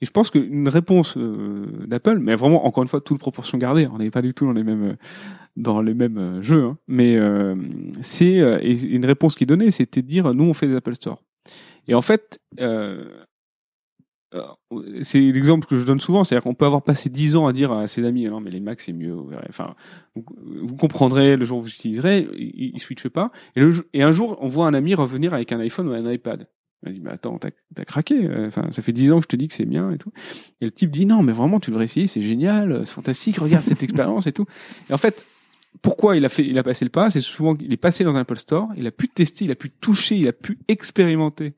S2: Et je pense qu'une réponse euh, d'Apple, mais vraiment encore une fois toute proportion gardée, on n'est pas du tout dans les mêmes euh, dans les mêmes euh, jeux, hein, mais euh, c'est euh, une réponse qui donnée, c'était de dire nous on fait des Apple Store. Et en fait, euh, c'est l'exemple que je donne souvent, c'est-à-dire qu'on peut avoir passé dix ans à dire à ses amis non mais les Macs c'est mieux. Enfin, vous, comprendrez le jour où vous utiliserez, ils, ils switchent pas. Et, le, un jour, on voit un ami revenir avec un iPhone ou un iPad. Il dit, mais attends, t'as as craqué. euh, Enfin, ça fait dix ans que je te dis que c'est bien et tout. Et le type dit, non, mais vraiment, tu devrais essayer, c'est génial, c'est fantastique, regarde cette expérience et tout. Et en fait, pourquoi il a fait, il a passé le pas, c'est souvent qu'il est passé dans un Apple Store, il a pu tester, il a pu toucher, il a pu expérimenter,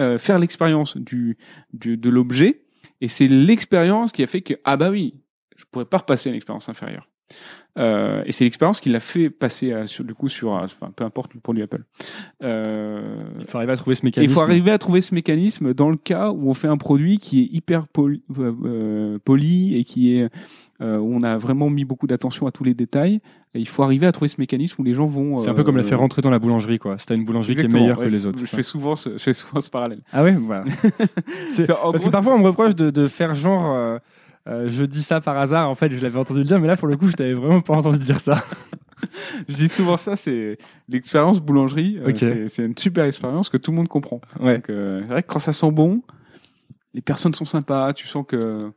S2: euh, faire l'expérience du, du, de l'objet. Et c'est l'expérience qui a fait que, ah bah oui, je pourrais pas repasser à une expérience inférieure. Euh, et c'est l'expérience qui l'a fait passer à, sur, du coup sur, à- enfin, peu importe le produit Apple. Euh,
S3: Il faut arriver à trouver ce
S2: et il
S3: mécanisme.
S2: faut arriver à trouver ce mécanisme dans le cas où on fait un produit qui est hyper poli, euh, euh, poli et qui est euh, où on a vraiment mis beaucoup d'attention à tous les détails. Et il faut arriver à trouver ce mécanisme où les gens vont.
S3: C'est un peu comme la
S2: euh,
S3: faire rentrer dans la boulangerie, quoi. T'as une boulangerie qui est meilleure
S2: ouais,
S3: que les autres.
S2: Je,
S3: c'est
S2: fais souvent ce, je fais souvent ce parallèle.
S3: Ah ouais, voilà. C'est-
S2: C'est-
S3: Parce
S2: gros,
S3: que parfois on me reproche de, de faire genre, euh, je dis ça par hasard. En fait, je l'avais entendu le dire, mais là pour le coup, je t'avais vraiment pas entendu dire ça.
S2: je dis souvent ça, c'est l'expérience boulangerie. euh, c'est- C'est une super expérience que tout le monde comprend.
S3: Ouais.
S2: Donc, euh, c'est vrai que quand ça sent bon, les personnes sont sympas. Tu sens que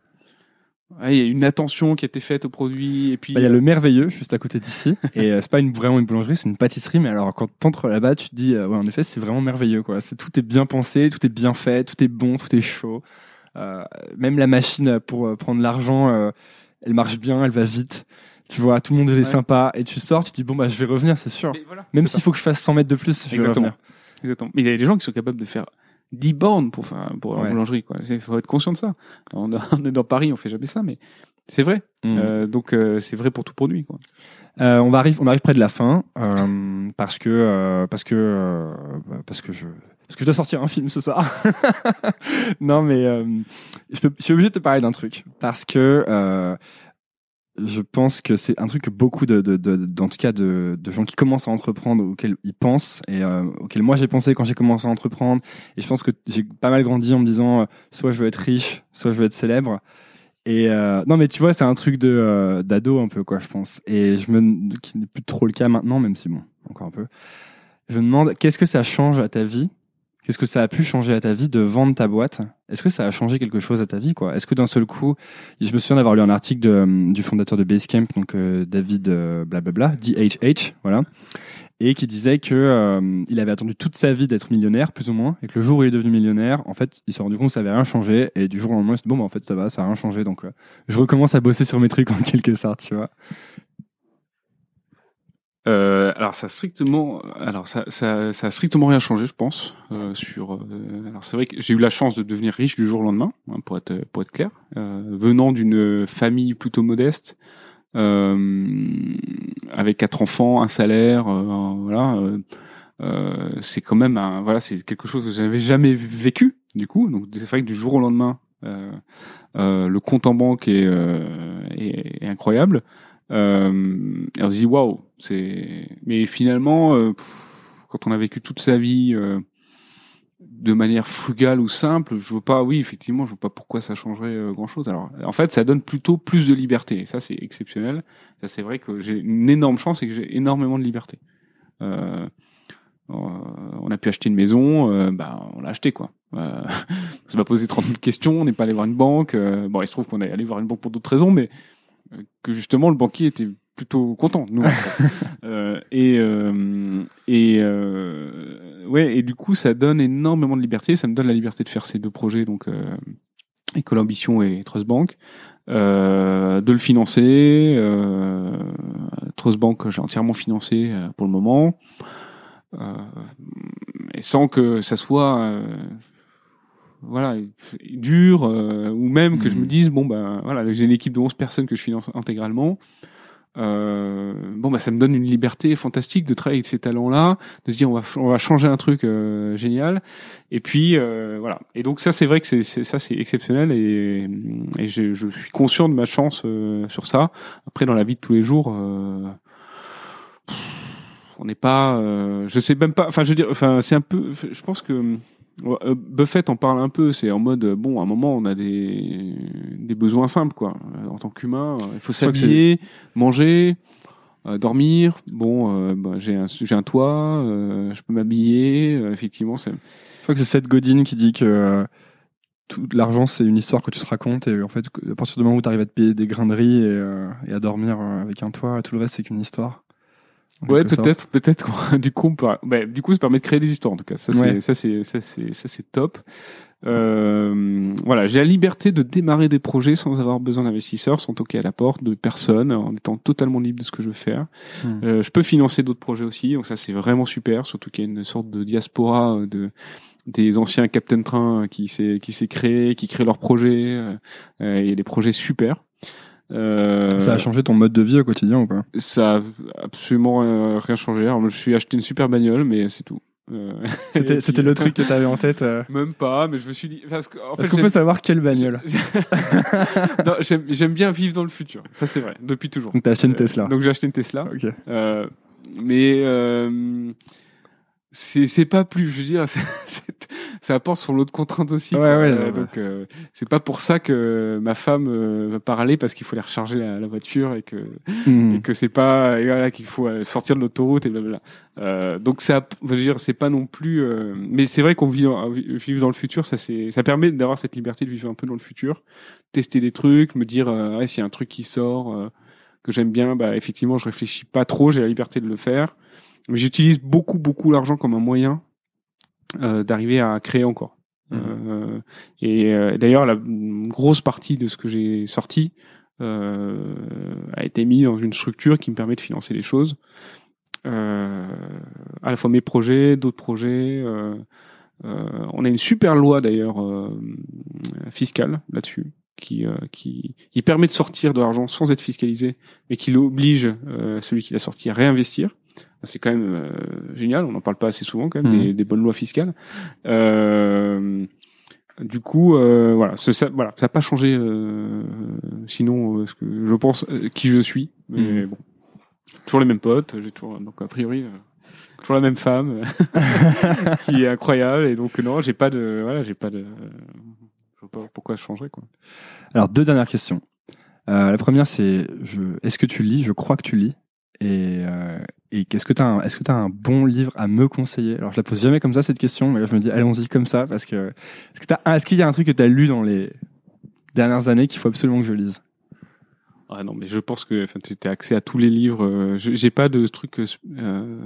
S2: il y a une attention qui a été faite au produit. Et puis
S3: Bah, Il y a le merveilleux juste à côté d'ici et euh, c'est pas une, vraiment une boulangerie, c'est une pâtisserie. Mais alors quand t'entres là-bas, tu te dis euh, ouais en effet c'est vraiment merveilleux quoi. C'est tout est bien pensé, tout est bien fait, tout est bon, tout est chaud. Euh, même la machine pour euh, prendre l'argent, euh, elle marche bien, elle va vite. Tu vois, tout le monde est
S2: Ouais.
S3: sympa et tu sors, tu te dis bon bah je vais revenir, c'est sûr.
S2: Voilà,
S3: Même s'il faut que je fasse 100 mètres de plus, je vais revenir.
S2: Exactement. Mais il y a des gens qui sont capables de faire 10 bornes pour faire pour
S3: Ouais.
S2: la boulangerie. Quoi. Il faut être conscient de ça. On, on est dans Paris, on fait jamais ça, mais c'est vrai.
S3: Mm.
S2: Euh, donc euh, c'est vrai pour tout produit. Quoi.
S3: Euh, on va arrive, on arrive près de la fin euh, parce que parce que parce que je parce que je dois sortir un film ce soir. non mais je, peux, je suis obligé de te parler d'un truc parce que je pense que c'est un truc que beaucoup de, de, de, d'en tout cas de, gens qui commencent à entreprendre auxquels ils pensent et euh, auxquels moi j'ai pensé quand j'ai commencé à entreprendre et je pense que j'ai pas mal grandi en me disant euh, soit je veux être riche soit je veux être célèbre et euh, non, mais tu vois, c'est un truc de d'ado un peu quoi, je pense. Et je me qui n'est plus trop le cas maintenant, même si bon, encore un peu. Je me demande qu'est-ce que ça change à ta vie? Qu'est-ce que ça a pu changer à ta vie de vendre ta boîte? Est-ce que ça a changé quelque chose à ta vie quoi? Est-ce que d'un seul coup, je me souviens d'avoir lu un article du fondateur de Basecamp, donc euh, David euh, blablabla, DHH, voilà, et qui disait que euh, il avait attendu toute sa vie d'être millionnaire, plus ou moins, et que le jour où il est devenu millionnaire, en fait, il s'est rendu compte que ça avait rien changé, et du jour au lendemain, il s'est dit bon, bah, en fait, ça va, ça a rien changé, donc je recommence à bosser sur mes trucs en quelque sorte, tu vois?
S2: Euh, alors ça a strictement, alors ça, ça, ça a strictement rien changé, je pense. Euh, sur, euh, alors c'est vrai que j'ai eu la chance de devenir riche du jour au lendemain, hein, pour être pour être clair. Euh, venant d'une famille plutôt modeste, euh, avec quatre enfants, un salaire, euh, voilà. c'est quand même un, voilà, c'est quelque chose que j'avais jamais vécu du coup. Donc c'est vrai que du jour au lendemain, le compte en banque est, est, est incroyable. Euh, et on se dit waouh, c'est. Mais finalement, euh, quand on a vécu toute sa vie euh, de manière frugale ou simple, je vois pas. Oui, effectivement, je vois pas pourquoi ça changerait grand chose. Alors, en fait, ça donne plutôt plus de liberté. Et ça, c'est exceptionnel. Ça, c'est vrai que j'ai une énorme chance et que j'ai énormément de liberté. Euh, euh, on a pu acheter une maison, euh, bah, on l'a acheté quoi. Euh, ça m'a posé 30 000 questions, on n'est pas allé voir une banque. euh, bon, il se trouve qu'on est allé voir une banque pour d'autres raisons, mais euh, que justement le banquier était plutôt content. Nous, euh, et euh, et euh, ouais, et du coup, ça donne énormément de liberté. Ça me donne la liberté de faire ces deux projets, donc École Ambition et Trust Bank, de le financer. Trust Bank, j'ai entièrement financé pour le moment. Et sans que ça soit voilà dur euh, ou même que je me dise bon ben voilà j'ai une équipe de 11 personnes que je finance intégralement euh, bon bah ça me donne une liberté fantastique de travailler avec ces talents là de se dire on va on va changer un truc euh, génial. Et puis euh, voilà. Et donc ça c'est vrai que c'est c'est- ça c'est exceptionnel et, et je, je suis conscient de ma chance euh, sur ça. Après dans la vie de tous les jours euh, on n'est pas euh, je sais même pas enfin je veux dire enfin c'est un peu je pense que euh, Buffett en parle un peu c'est en mode euh, bon à un moment on a des des besoins simples quoi. Euh, en tant qu'humain euh, il faut
S3: que
S2: s'habiller manger euh, dormir. Bon euh, bah, j'ai un j'ai un toit euh, je peux m'habiller euh, effectivement c'est
S3: Je crois que c'est Seth Godin qui dit que euh, tout l'argent c'est une histoire que tu te racontes et en fait à partir du moment où tu arrives à te payer des grains de riz et, euh, et à dormir euh, avec un toit, tout le reste c'est qu'une histoire.
S2: Ouais, peut-être, peut-être. du coup, on peut- bah, du coup, ça permet de créer des histoires. En tout cas, ça, c'est,
S3: Ouais.
S2: ça, c'est, ça, c'est, ça, c'est top. Euh, voilà, j'ai la liberté de démarrer des projets sans avoir besoin d'investisseurs, sans toquer à la porte de personne, en étant totalement libre de ce que je veux faire.
S3: Hmm.
S2: Euh, je peux financer d'autres projets aussi, donc ça, c'est vraiment super. Surtout qu'il y a une sorte de diaspora euh, de des anciens Captain Train qui s'est qui s'est créé, qui créent leurs projets. euh, euh, a des projets super. Euh,
S3: Ça a changé ton mode de vie au quotidien ou pas
S2: ça a absolument euh, rien changé. Alors, je suis acheté une super bagnole, mais c'est tout. Euh,
S3: C'était le truc que tu avais en tête. euh.
S2: Même pas, mais je me suis dit. Parce
S3: Est-ce qu'on peut savoir quelle bagnole
S2: j'aime bien vivre dans le futur. Ça, c'est vrai, depuis toujours.
S3: Donc t'as acheté une Tesla.
S2: donc, j'ai acheté une Tesla.
S3: Ok.
S2: Mais c'est c'est pas plus. Je veux dire, c'est- c'est ça apporte son lot de contraintes aussi.
S3: Ouais,
S2: quoi.
S3: ouais,
S2: Euh,
S3: ouais.
S2: donc euh, c'est pas pour ça que ma femme euh, va parler parce qu'il faut aller recharger la, la voiture et que
S3: Hmm.
S2: et que c'est pas et voilà qu'il faut euh, sortir de l'autoroute et blablabla. Euh, donc ça, je veux dire, c'est pas non plus. euh, mais c'est vrai qu'on vit, dans- vivre dans le futur, ça c'est, ça permet d'avoir cette liberté de vivre un peu dans le futur, tester des trucs, me dire ouais, s'il y a un truc qui sort euh, que j'aime bien, bah effectivement, je réfléchis pas trop, j'ai la liberté de le faire. J'utilise beaucoup beaucoup l'argent comme un moyen euh, d'arriver à créer encore.
S3: Mhm.
S2: Euh, et euh, d'ailleurs, la une grosse partie de ce que j'ai sorti euh, a été mis dans une structure qui me permet de financer les choses. Euh, à la fois mes projets, d'autres projets. euh, euh, on a une super loi d'ailleurs euh, fiscale là-dessus qui, euh, qui qui permet de sortir de l'argent sans être fiscalisé, mais qui l'oblige euh, celui qui l'a sorti à réinvestir. C'est quand même euh, génial. On n'en parle pas assez souvent quand même
S3: Mhm.
S2: des, des bonnes lois fiscales. Euh, du coup, euh, voilà, ça, ça- voilà, ça n'a pas changé. euh, sinon, euh, ce que je pense, euh, qui je suis. Mais
S3: Mhm.
S2: bon, toujours les mêmes potes. J'ai toujours, donc a priori, toujours la même femme qui est incroyable. Et donc non, j'ai pas de, voilà, j'ai pas de. Je vois pas pourquoi je changerais quoi.
S3: Alors, deux dernières questions. Euh, la première, c'est est-ce que tu lis? Je crois que tu lis. Et, euh, et est-ce que tu as, un... est-ce que as un bon livre à me conseiller? Alors, je la pose jamais comme ça, cette question, mais je me dis, allons-y comme ça, parce que est-ce, que t'as... est-ce qu'il y a un truc que tu as lu dans les dernières années qu'il faut absolument que je lise?
S2: Ah non, mais je pense que enfin, tu as accès à tous les livres. euh, j'ai pas de truc. euh, euh,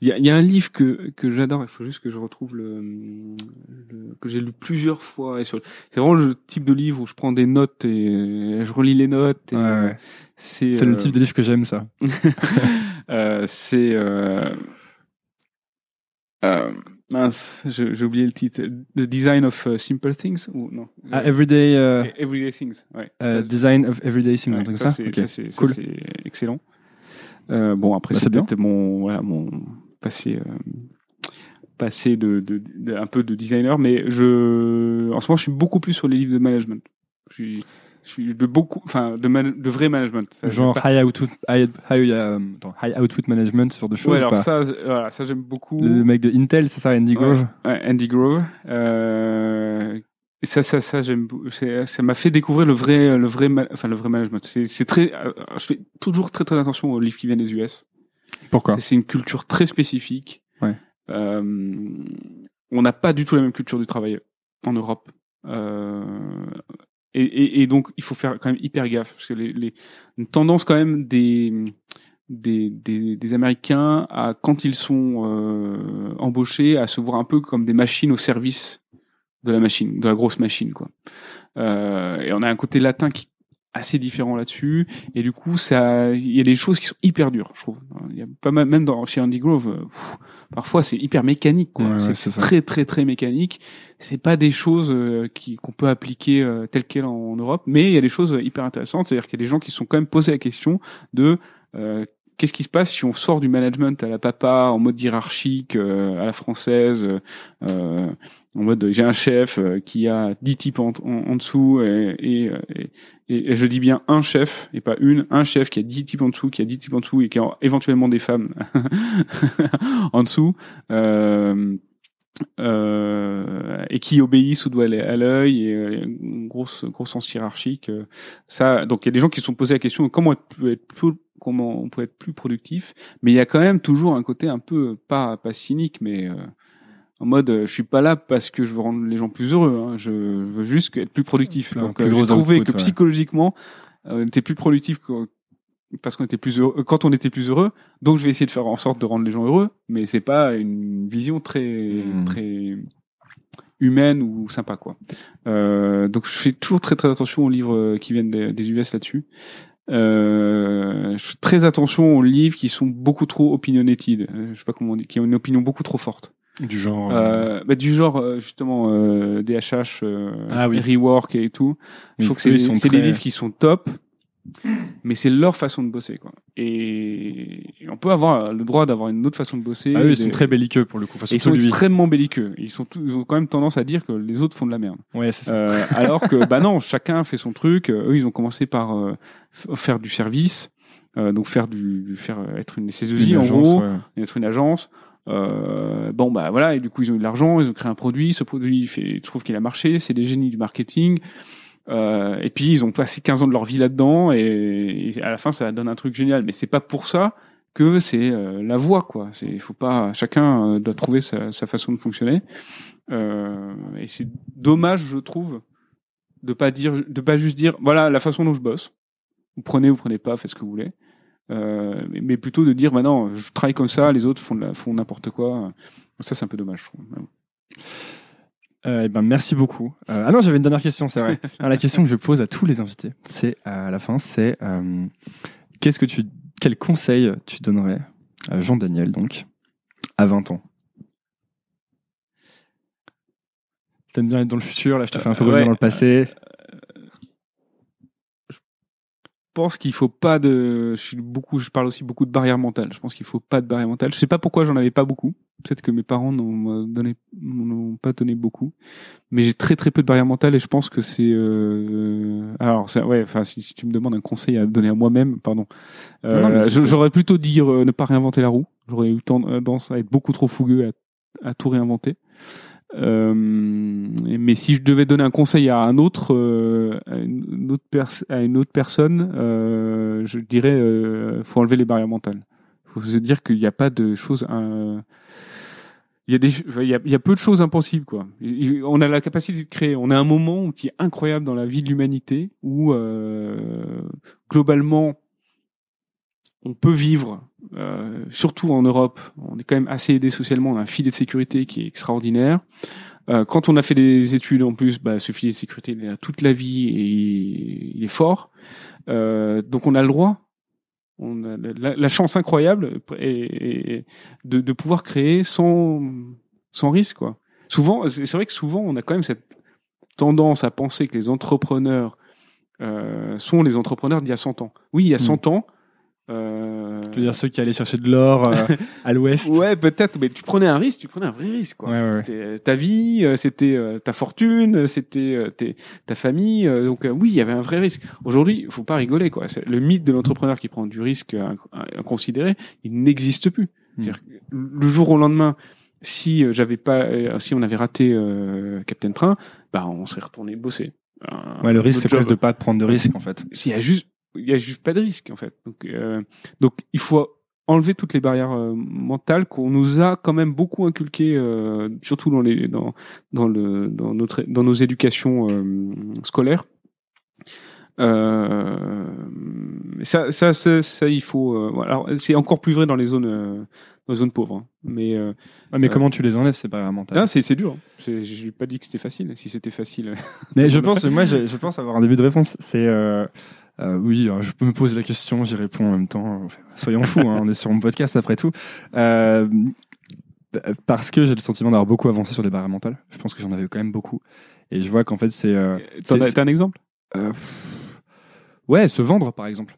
S2: Il y, a, y a un livre que que j'adore. Il faut juste que je retrouve le, le- que j'ai lu plusieurs fois. Et sur, c'est vraiment le type de livre où je prends des notes et je relis les notes. Et,
S3: Ouais, ouais.
S2: C'est
S3: C'est le
S2: euh,
S3: type de livre que j'aime, ça.
S2: euh, c'est euh, euh, mince, j'ai oublié le titre. The Design of uh, Simple Things ou non?
S3: Ah, Everyday
S2: Euh,
S3: euh,
S2: Everyday Things. Ouais.
S3: euh, Design of Everyday Things,
S2: Ouais, ça, c'est
S3: Ok.
S2: ça, c'est- ça,
S3: Cool.
S2: excellent. Euh, bon, après,
S3: Bah,
S2: c'est peut-être mon, voilà, mon passé, euh, passé de, de, de- un peu de designer, mais je, en ce moment, je suis beaucoup plus sur les livres de management. Je suis, je suis de beaucoup, enfin, de, man- de vrai management.
S3: Genre
S2: pas-
S3: high output, high, high, euh, attends, high output management, ce genre de choses.
S2: Ouais,
S3: ou
S2: alors
S3: pas
S2: ça, voilà, ça j'aime beaucoup.
S3: le mec de Intel, c'est ça, Andy Grove
S2: Ouais, Andy Grove. Euh, ça, ça, ça, j'aime. Ça m'a fait découvrir le vrai, le vrai, enfin le vrai management. C'est, c'est très. euh, Je fais toujours très très attention aux livres qui viennent des US.
S3: Pourquoi
S2: C'est une culture très spécifique.
S3: Ouais.
S2: Euh, on n'a pas du tout la même culture du travail en Europe. Euh, et, donc, il faut faire quand même hyper gaffe parce que les, les une tendance quand même des des, des, des Américains à quand ils sont euh, embauchés à se voir un peu comme des machines au service de la machine, de la grosse machine quoi. Euh, et on a un côté latin qui assez différent là-dessus. Et du coup ça il y a des choses qui sont hyper dures je trouve. Il y a pas mal même dans chez Andy Grove euh, pff, parfois c'est hyper mécanique quoi.
S3: Ouais,
S2: c'est très très très mécanique. C'est pas des choses euh, qui qu'on peut appliquer euh, telles quelles en, en Europe mais il y a des choses hyper intéressantes. C'est-à-dire qu'il y a des gens qui se sont quand même posé la question de euh, Qu'est-ce qui se passe si on sort du management à la papa en mode hiérarchique euh, à la française euh, en mode j'ai un chef euh, qui a 10 types en, dessous et, je dis bien un chef et pas une, un chef qui a 10 types en dessous, qui a 10 types en dessous et qui a éventuellement des femmes en dessous. Euh, euh, et qui obéissent ou doit aller à l'œil et euh, grosse gros sens hiérarchique euh, ça donc il y a des gens qui se sont posés la question comment on peut être plus comment on peut être plus productif mais il y a quand même toujours un côté un peu pas pas cynique mais en mode euh, je suis pas là parce que je veux rendre les gens plus heureux hein, je veux juste être plus productif donc
S3: plus
S2: euh,
S3: gros
S2: j'ai trouvé
S3: output,
S2: que
S3: ouais.
S2: psychologiquement euh, on était plus productif parce qu'on était plus heureux quand on était plus heureux. Donc je vais essayer de faire en sorte de rendre les gens heureux mais c'est pas une vision très
S3: Hmm.
S2: très humaine ou sympa quoi. Euh, donc je fais toujours très très attention aux livres qui viennent des, des US là-dessus. Euh, je fais très attention aux livres qui sont beaucoup trop opinionated je sais pas comment on dit qui ont une opinion beaucoup trop forte
S3: Du genre.
S2: euh, bah, du genre euh, justement euh, DHH euh,
S3: Ah oui.
S2: rework et tout je
S3: oui,
S2: trouve que c'est
S3: eux,
S2: des, livres qui sont top, mais c'est leur façon de bosser, quoi. Et, et on peut avoir le droit d'avoir une autre façon de bosser.
S3: Ah oui, ils sont très belliqueux pour le coup.
S2: Ils sont extrêmement belliqueux. Ils sont, ils ont quand même tendance à dire que les autres font de la merde.
S3: Ouais, c'est ça.
S2: Euh, alors que, bah non, chacun fait son truc. Euh, Eux, ils ont commencé par euh, faire du service, euh, donc faire du, faire euh, être une SS2I
S3: Une
S2: en gros,
S3: ouais.
S2: être une agence. Euh, bon bah voilà, et du coup ils ont eu de l'argent, ils ont créé un produit, ce produit il fait, qu'il a marché, c'est des génies du marketing. Euh, et puis ils ont passé 15 ans de leur vie là-dedans et, à la fin ça donne un truc génial. Mais c'est pas pour ça que c'est euh, la voie quoi. C'est faut pas chacun euh, doit trouver sa, sa façon de fonctionner. Et c'est dommage je trouve de pas dire de pas juste dire voilà la façon dont je bosse. Vous prenez ou prenez pas, faites ce que vous voulez. Euh, mais, plutôt de dire bah non je travaille comme ça, les autres font de la- font n'importe quoi. Ça c'est un peu dommage je trouve.
S3: Euh, eh ben, merci beaucoup. Euh, ah non, j'avais une dernière question, c'est vrai. Alors, la question que je pose à tous les invités, c'est euh, à la fin, c'est qu'est-ce que tu, quel conseil tu donnerais à Jean Daniel donc à 20 ans? T'aimes bien être dans le futur, là je te fais un peu revenir
S2: ouais,
S3: dans le passé.
S2: Je pense qu'il faut pas de. Je suis beaucoup. Je parle aussi beaucoup de barrières mentales. Je pense qu'il faut pas de barrières mentales. Je sais pas pourquoi j'en avais pas beaucoup. Peut-être que mes parents n'ont donné, n'ont pas donné beaucoup. Mais j'ai très très peu de barrières mentales et je pense que c'est. Euh... Alors ouais. Enfin, si, si tu me demandes un conseil à donner à moi-même, pardon. Euh, j'aurais plutôt dit euh, ne pas réinventer la roue. J'aurais eu tendance à être beaucoup trop fougueux à, à tout réinventer. Euh, mais si je devais donner un conseil à un autre, euh, à, une autre personne, euh, je dirais, euh, faut enlever les barrières mentales. Faut se dire qu'il n'y a pas de choses. il y a peu de choses impossibles quoi. On a la capacité de créer. On a un moment qui est incroyable dans la vie de l'humanité où globalement on peut vivre, euh, surtout en Europe, on est quand même assez aidé socialement, on a un filet de sécurité qui est extraordinaire. Euh, quand on a fait des études en plus, bah, ce filet de sécurité il est là toute la vie et il est fort. Euh, donc on a le droit, on a la, la chance incroyable et, et de, de pouvoir créer sans, sans risque. Quoi. Souvent, c'est vrai que souvent on a quand même cette tendance à penser que les entrepreneurs euh, sont les entrepreneurs d'il y a 100 ans. Oui, il y a 100 ans. Euh,
S3: Tu veux dire ceux qui allaient chercher de l'or euh, à l'ouest
S2: Ouais, peut-être, mais tu prenais un risque, tu prenais un vrai risque. Quoi.
S3: Ouais, ouais, ouais.
S2: C'était euh, ta vie, euh, c'était euh, ta fortune, c'était euh, tes- ta famille. euh, donc euh, oui, il y avait un vrai risque. Aujourd'hui, il faut pas rigoler. quoi. Le mythe de l'entrepreneur qui prend du risque inc- inconsidéré, il n'existe plus. Que Le jour au lendemain, si j'avais pas, si on avait raté euh, Captain Train, bah on serait retourné bosser. Un-
S3: Ouais, le risque c'est presque de pas prendre de risque en fait.
S2: S'il y a juste, il y a juste pas de risque en fait. Donc, euh, donc il faut enlever toutes les barrières euh, mentales qu'on nous a quand même beaucoup inculquées, euh, surtout dans les dans dans le dans notre dans nos éducations euh, scolaires. Euh, ça, ça, ça, ça, il faut. euh. Alors, c'est encore plus vrai dans les zones, euh, dans les zones pauvres. hein. Mais euh,
S3: Ouais, mais comment tu les enlèves c'est pas mental.
S2: ah, c'est c'est dur. hein. C'est- J'ai pas dit que c'était facile. Si c'était facile.
S3: Mais je pense, moi, je, je pense avoir un début de réponse. C'est euh, oui, euh, je me poser la question, j'y réponds en même temps. Soyons fous, hein, on est sur mon podcast après tout. Euh, parce que j'ai le sentiment d'avoir beaucoup avancé sur les barrières mentales. Je pense que j'en avais quand même beaucoup. Et je vois qu'en fait, c'est. euh,
S2: T'as un exemple?
S3: Euh, pff, ouais, se vendre par exemple.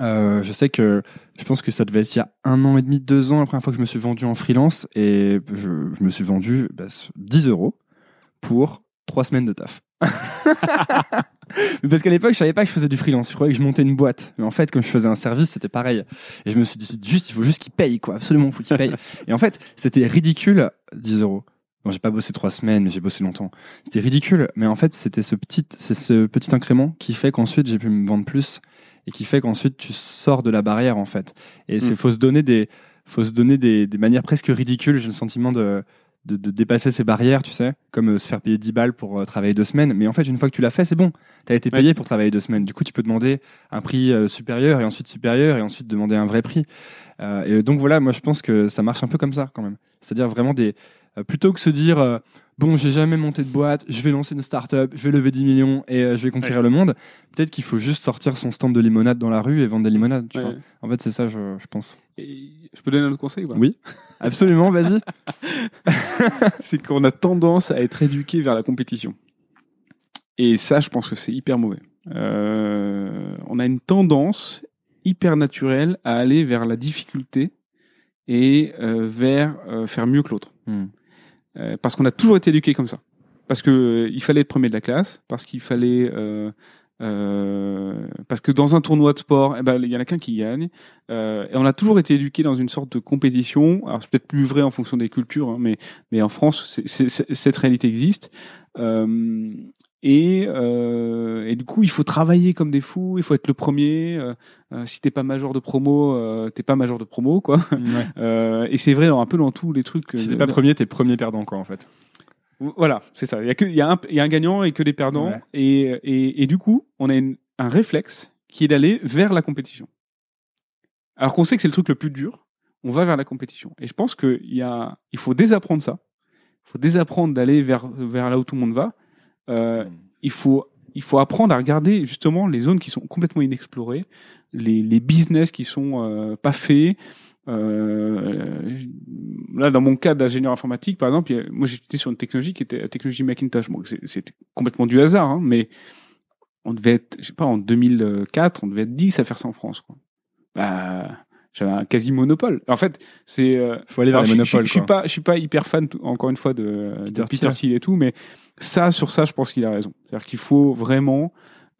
S3: Euh, je sais que je pense que ça devait être il y a un an et demi, deux ans la première fois que je me suis vendu en freelance et je, je me suis vendu bah, 10 euros pour trois semaines de taf. Mais parce qu'à l'époque, je savais pas que je faisais du freelance. Je croyais que je montais une boîte. Mais en fait, comme je faisais un service, c'était pareil. Et je me suis dit, juste, il faut juste qu'il paye, quoi. Absolument, il faut qu'il paye. et en fait, c'était ridicule, 10 euros. Bon, j'ai pas bossé trois semaines, mais j'ai bossé longtemps. C'était ridicule. Mais en fait, c'était ce petit, c'est ce petit incrément qui fait qu'ensuite, j'ai pu me vendre plus et qui fait qu'ensuite, tu sors de la barrière, en fait. Et c'est,
S2: Mm.
S3: faut se donner des, faut se donner des, des manières presque ridicules. J'ai le sentiment de, de, de dépasser ces barrières, tu sais, comme euh, se faire payer 10 balles pour euh, travailler deux semaines. Mais en fait, une fois que tu l'as fait, c'est bon. Tu as été payé pour travailler deux semaines. Du coup, tu peux demander un prix euh, supérieur et ensuite supérieur et ensuite demander un vrai prix. Euh, et donc voilà, moi je pense que ça marche un peu comme ça quand même. C'est-à-dire vraiment des euh, plutôt que se dire euh, bon, j'ai jamais monté de boîte, je vais lancer une start-up, je vais lever 10 millions et euh, je vais conquérir le monde. Peut-être qu'il faut juste sortir son stand de limonade dans la rue et vendre des limonades. Tu
S2: Ouais.
S3: vois. En fait, c'est ça, je, je pense.
S2: Et Je peux donner un autre conseil
S3: Oui, absolument. Vas-y.
S2: c'est qu'on a tendance à être éduqué vers la compétition. Et ça, je pense que c'est hyper mauvais. Euh, on a une tendance hyper naturelle à aller vers la difficulté et euh, vers faire mieux que l'autre.
S3: Hmm.
S2: Euh, parce qu'on a toujours été éduqué comme ça. Parce que euh, il fallait être premier de la classe, parce qu'il fallait euh, Euh, parce que dans un tournoi de sport, eh ben, il y en a qu'un qui gagne. Et on a toujours été éduqué dans une sorte de compétition. Alors c'est peut-être plus vrai en fonction des cultures, hein, mais en France, cette réalité existe. Et, euh, et du coup, il faut travailler comme des fous. Il faut être le premier. Euh, euh si t'es pas major de promo, euh, t'es pas major de promo, quoi.
S3: Ouais.
S2: et c'est vrai un peu dans tous les trucs.
S3: Si t'es pas premier, t'es premier perdant, quoi, en fait.
S2: Voilà, c'est ça. Il y a que, il y a un, il y a un gagnant et que des perdants.
S3: Ouais.
S2: Et, et, et du coup, on a une- un réflexe qui est d'aller vers la compétition. Alors qu'on sait que c'est le truc le plus dur, on va vers la compétition. Et je pense qu'il y a, il faut désapprendre ça. Il faut désapprendre d'aller vers, vers là où tout le monde va. Euh, il faut, il faut apprendre à regarder justement les zones qui sont complètement inexplorées, les, les business qui sont euh, pas faits. Euh, là, dans mon cas d'ingénieur informatique, par exemple, moi j'étais sur une technologie qui était la technologie Macintosh. Bon, c'est- c'était complètement du hasard, hein, mais on devait être, je sais pas, en 2004, on devait être 10 à faire ça en France. Quoi. Bah, j'avais un quasi monopole. En fait, c'est. euh,
S3: Faut aller vers les monopoles,
S2: je suis pas, je suis pas hyper fan, encore une fois, de de
S3: Peter
S2: Peter,
S3: Thiel.
S2: Et tout, mais ça, sur ça, je pense qu'il a raison. C'est-à-dire qu'il faut vraiment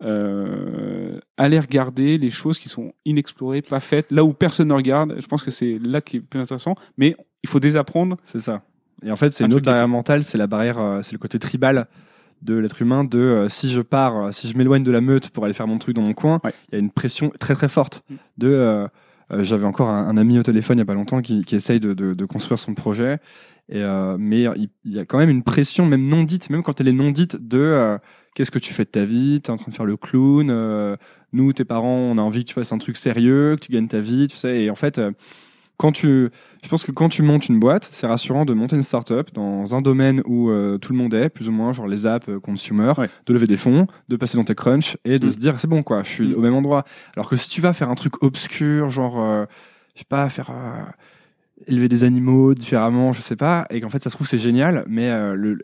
S2: euh, aller regarder les choses qui sont inexplorées, pas faites, là où personne ne regarde. Je pense que c'est là qui est plus intéressant, mais il faut désapprendre.
S3: C'est ça. Et en fait, c'est
S2: Un
S3: une autre barrière mentale, c'est la barrière, euh, c'est le côté tribal de l'être humain. De euh, si je pars, euh, si je m'éloigne de la meute pour aller faire mon truc dans mon coin, il
S2: Ouais.
S3: y a une pression très très forte.
S2: Mm.
S3: De, j'avais encore un, un ami au téléphone il y a pas longtemps qui, qui essaye de, de, de construire son projet. Et euh, mais il, y a quand même une pression, même non dite, même quand elle est non dite, de euh, qu'est-ce que tu fais de ta vie? T'es en train de faire le clown. euh, nous, tes parents, on a envie que tu fasses un truc sérieux, que tu gagnes ta vie, tu sais. Et en fait, euh, quand tu, je pense que quand tu montes une boîte, c'est rassurant de monter une startup dans un domaine où euh, tout le monde est, plus ou moins, genre les apps euh, consumer,
S2: Ouais.
S3: de lever des fonds, de passer dans tes crunchs et de
S2: Mm.
S3: se dire c'est bon quoi, je suis
S2: Mm.
S3: au même endroit. Alors que si tu vas faire un truc obscur, genre, euh, je sais pas, faire euh, élever des animaux différemment, je sais pas, et qu'en fait ça se trouve c'est génial, mais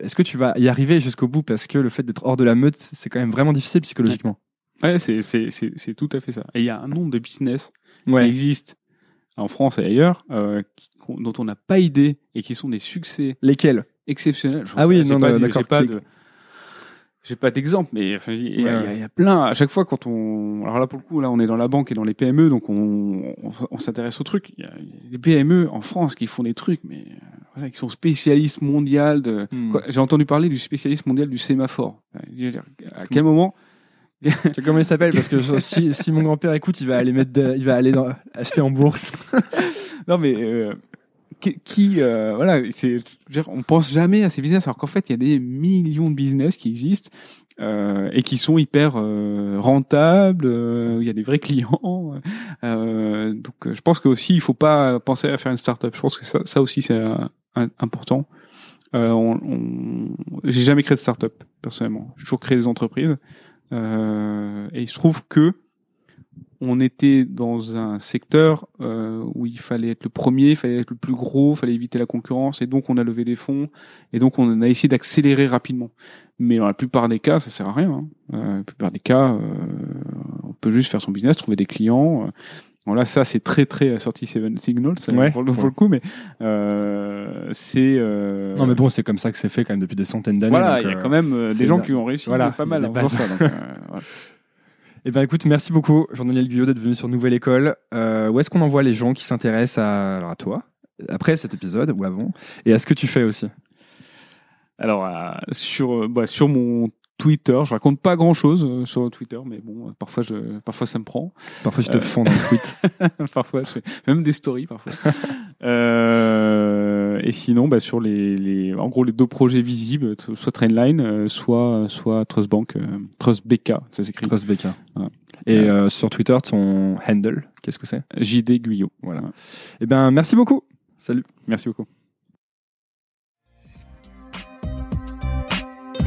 S3: est-ce que tu vas y arriver jusqu'au bout parce que le fait d'être hors de la meute, c'est quand même vraiment difficile psychologiquement?
S2: Ouais, c'est c'est tout à fait ça. Et il y a un nombre de business qui
S3: Ouais.
S2: existent en France et ailleurs euh, qui- dont on n'a pas idée et qui sont des succès
S3: Lesquels?
S2: exceptionnels.
S3: Ah
S2: sais-
S3: oui, non,
S2: pas
S3: non, d'accord,
S2: J'ai pas d'exemple, mais enfin, il y, a- y y plein. À chaque fois, quand on, alors là pour le coup, là, on est dans la banque et dans les PME, donc on, on, on s'intéresse aux trucs. Il y, a, il y a des PME en France qui font des trucs, mais euh, voilà, qui sont spécialistes mondiales. De,
S3: Hmm.
S2: J'ai entendu parler du spécialiste mondial du sémaphore. Dire, À quel moment
S3: comment il s'appelle Parce que si, si mon grand-père écoute, il va aller mettre, il va aller acheter en bourse.
S2: Non, mais euh, qui, euh, voilà, on pense jamais à ces business, alors qu'en fait, il y a des millions de business qui existent euh, et qui sont hyper euh, rentables. euh, Il y a des vrais clients. Euh, donc, je pense que aussi, il faut pas penser à faire une start-up. Je pense que ça, ça aussi, c'est important. Euh, on, on- J'ai jamais créé de start-up personnellement. J'ai toujours créé des entreprises. Euh, et il se trouve que on était dans un secteur euh, où il fallait être le premier, il fallait être le plus gros, il fallait éviter la concurrence, et donc on a levé des fonds, et donc on a essayé d'accélérer rapidement. Mais dans la plupart des cas, ça sert à rien. Hein. Euh, la plupart des cas, on peut juste faire son business, trouver des clients. Euh. Bon là, ça c'est très très sorti Seven Signals ça,
S3: Ouais.
S2: pour, le, pour le coup, mais euh, c'est euh,
S3: Non, mais bon, c'est comme ça que c'est fait quand même depuis des centaines d'années.
S2: voilà, il y a
S3: euh,
S2: quand même euh, des gens
S3: la-
S2: qui ont réussi
S3: voilà,
S2: pas mal faisant
S3: bases.
S2: ça. donc, euh, voilà.
S3: Eh ben écoute, merci beaucoup, Jean-Daniel Guyot, d'être venu sur Nouvelle École. Euh, où est-ce qu'on envoie les gens qui s'intéressent à, alors à toi, après cet épisode ou avant, et à ce que tu fais aussi?
S2: Alors euh, sur euh, bah, sur mon Twitter, je raconte pas grand chose sur Twitter, mais bon, euh, parfois je parfois ça me prend.
S3: Parfois, je te
S2: Euh,
S3: fonds dans le tweet.
S2: parfois, je fais même des stories parfois. euh, et sinon, bah, sur les, les, en gros, les deux projets visibles, soit Trainline, euh, soit, soit Trustbank, euh, Trust BK, ça s'écrit.
S3: Trust BK.
S2: Voilà.
S3: Et euh, sur Twitter, ton handle, qu'est-ce que c'est?
S2: JD Guyot.
S3: Voilà. Eh ben, merci beaucoup. Salut.
S2: Merci beaucoup.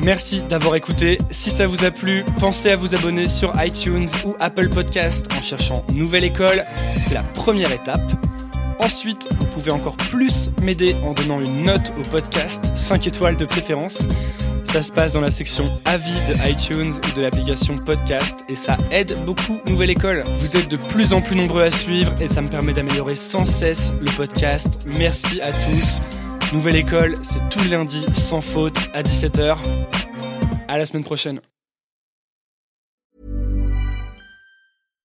S3: Merci d'avoir écouté. Si ça vous a plu, pensez à vous abonner sur iTunes ou Apple Podcast en cherchant Nouvelle École. C'est la première étape. Ensuite, vous pouvez encore plus m'aider en donnant une note au podcast, 5 étoiles de préférence. Ça se passe dans la section avis de iTunes ou de l'application podcast et ça aide beaucoup Nouvelle École. Vous êtes de plus en plus nombreux à suivre et ça me permet d'améliorer sans cesse le podcast. Merci à tous. Nouvelle École, c'est tous les lundis sans faute à 17h. À la semaine prochaine.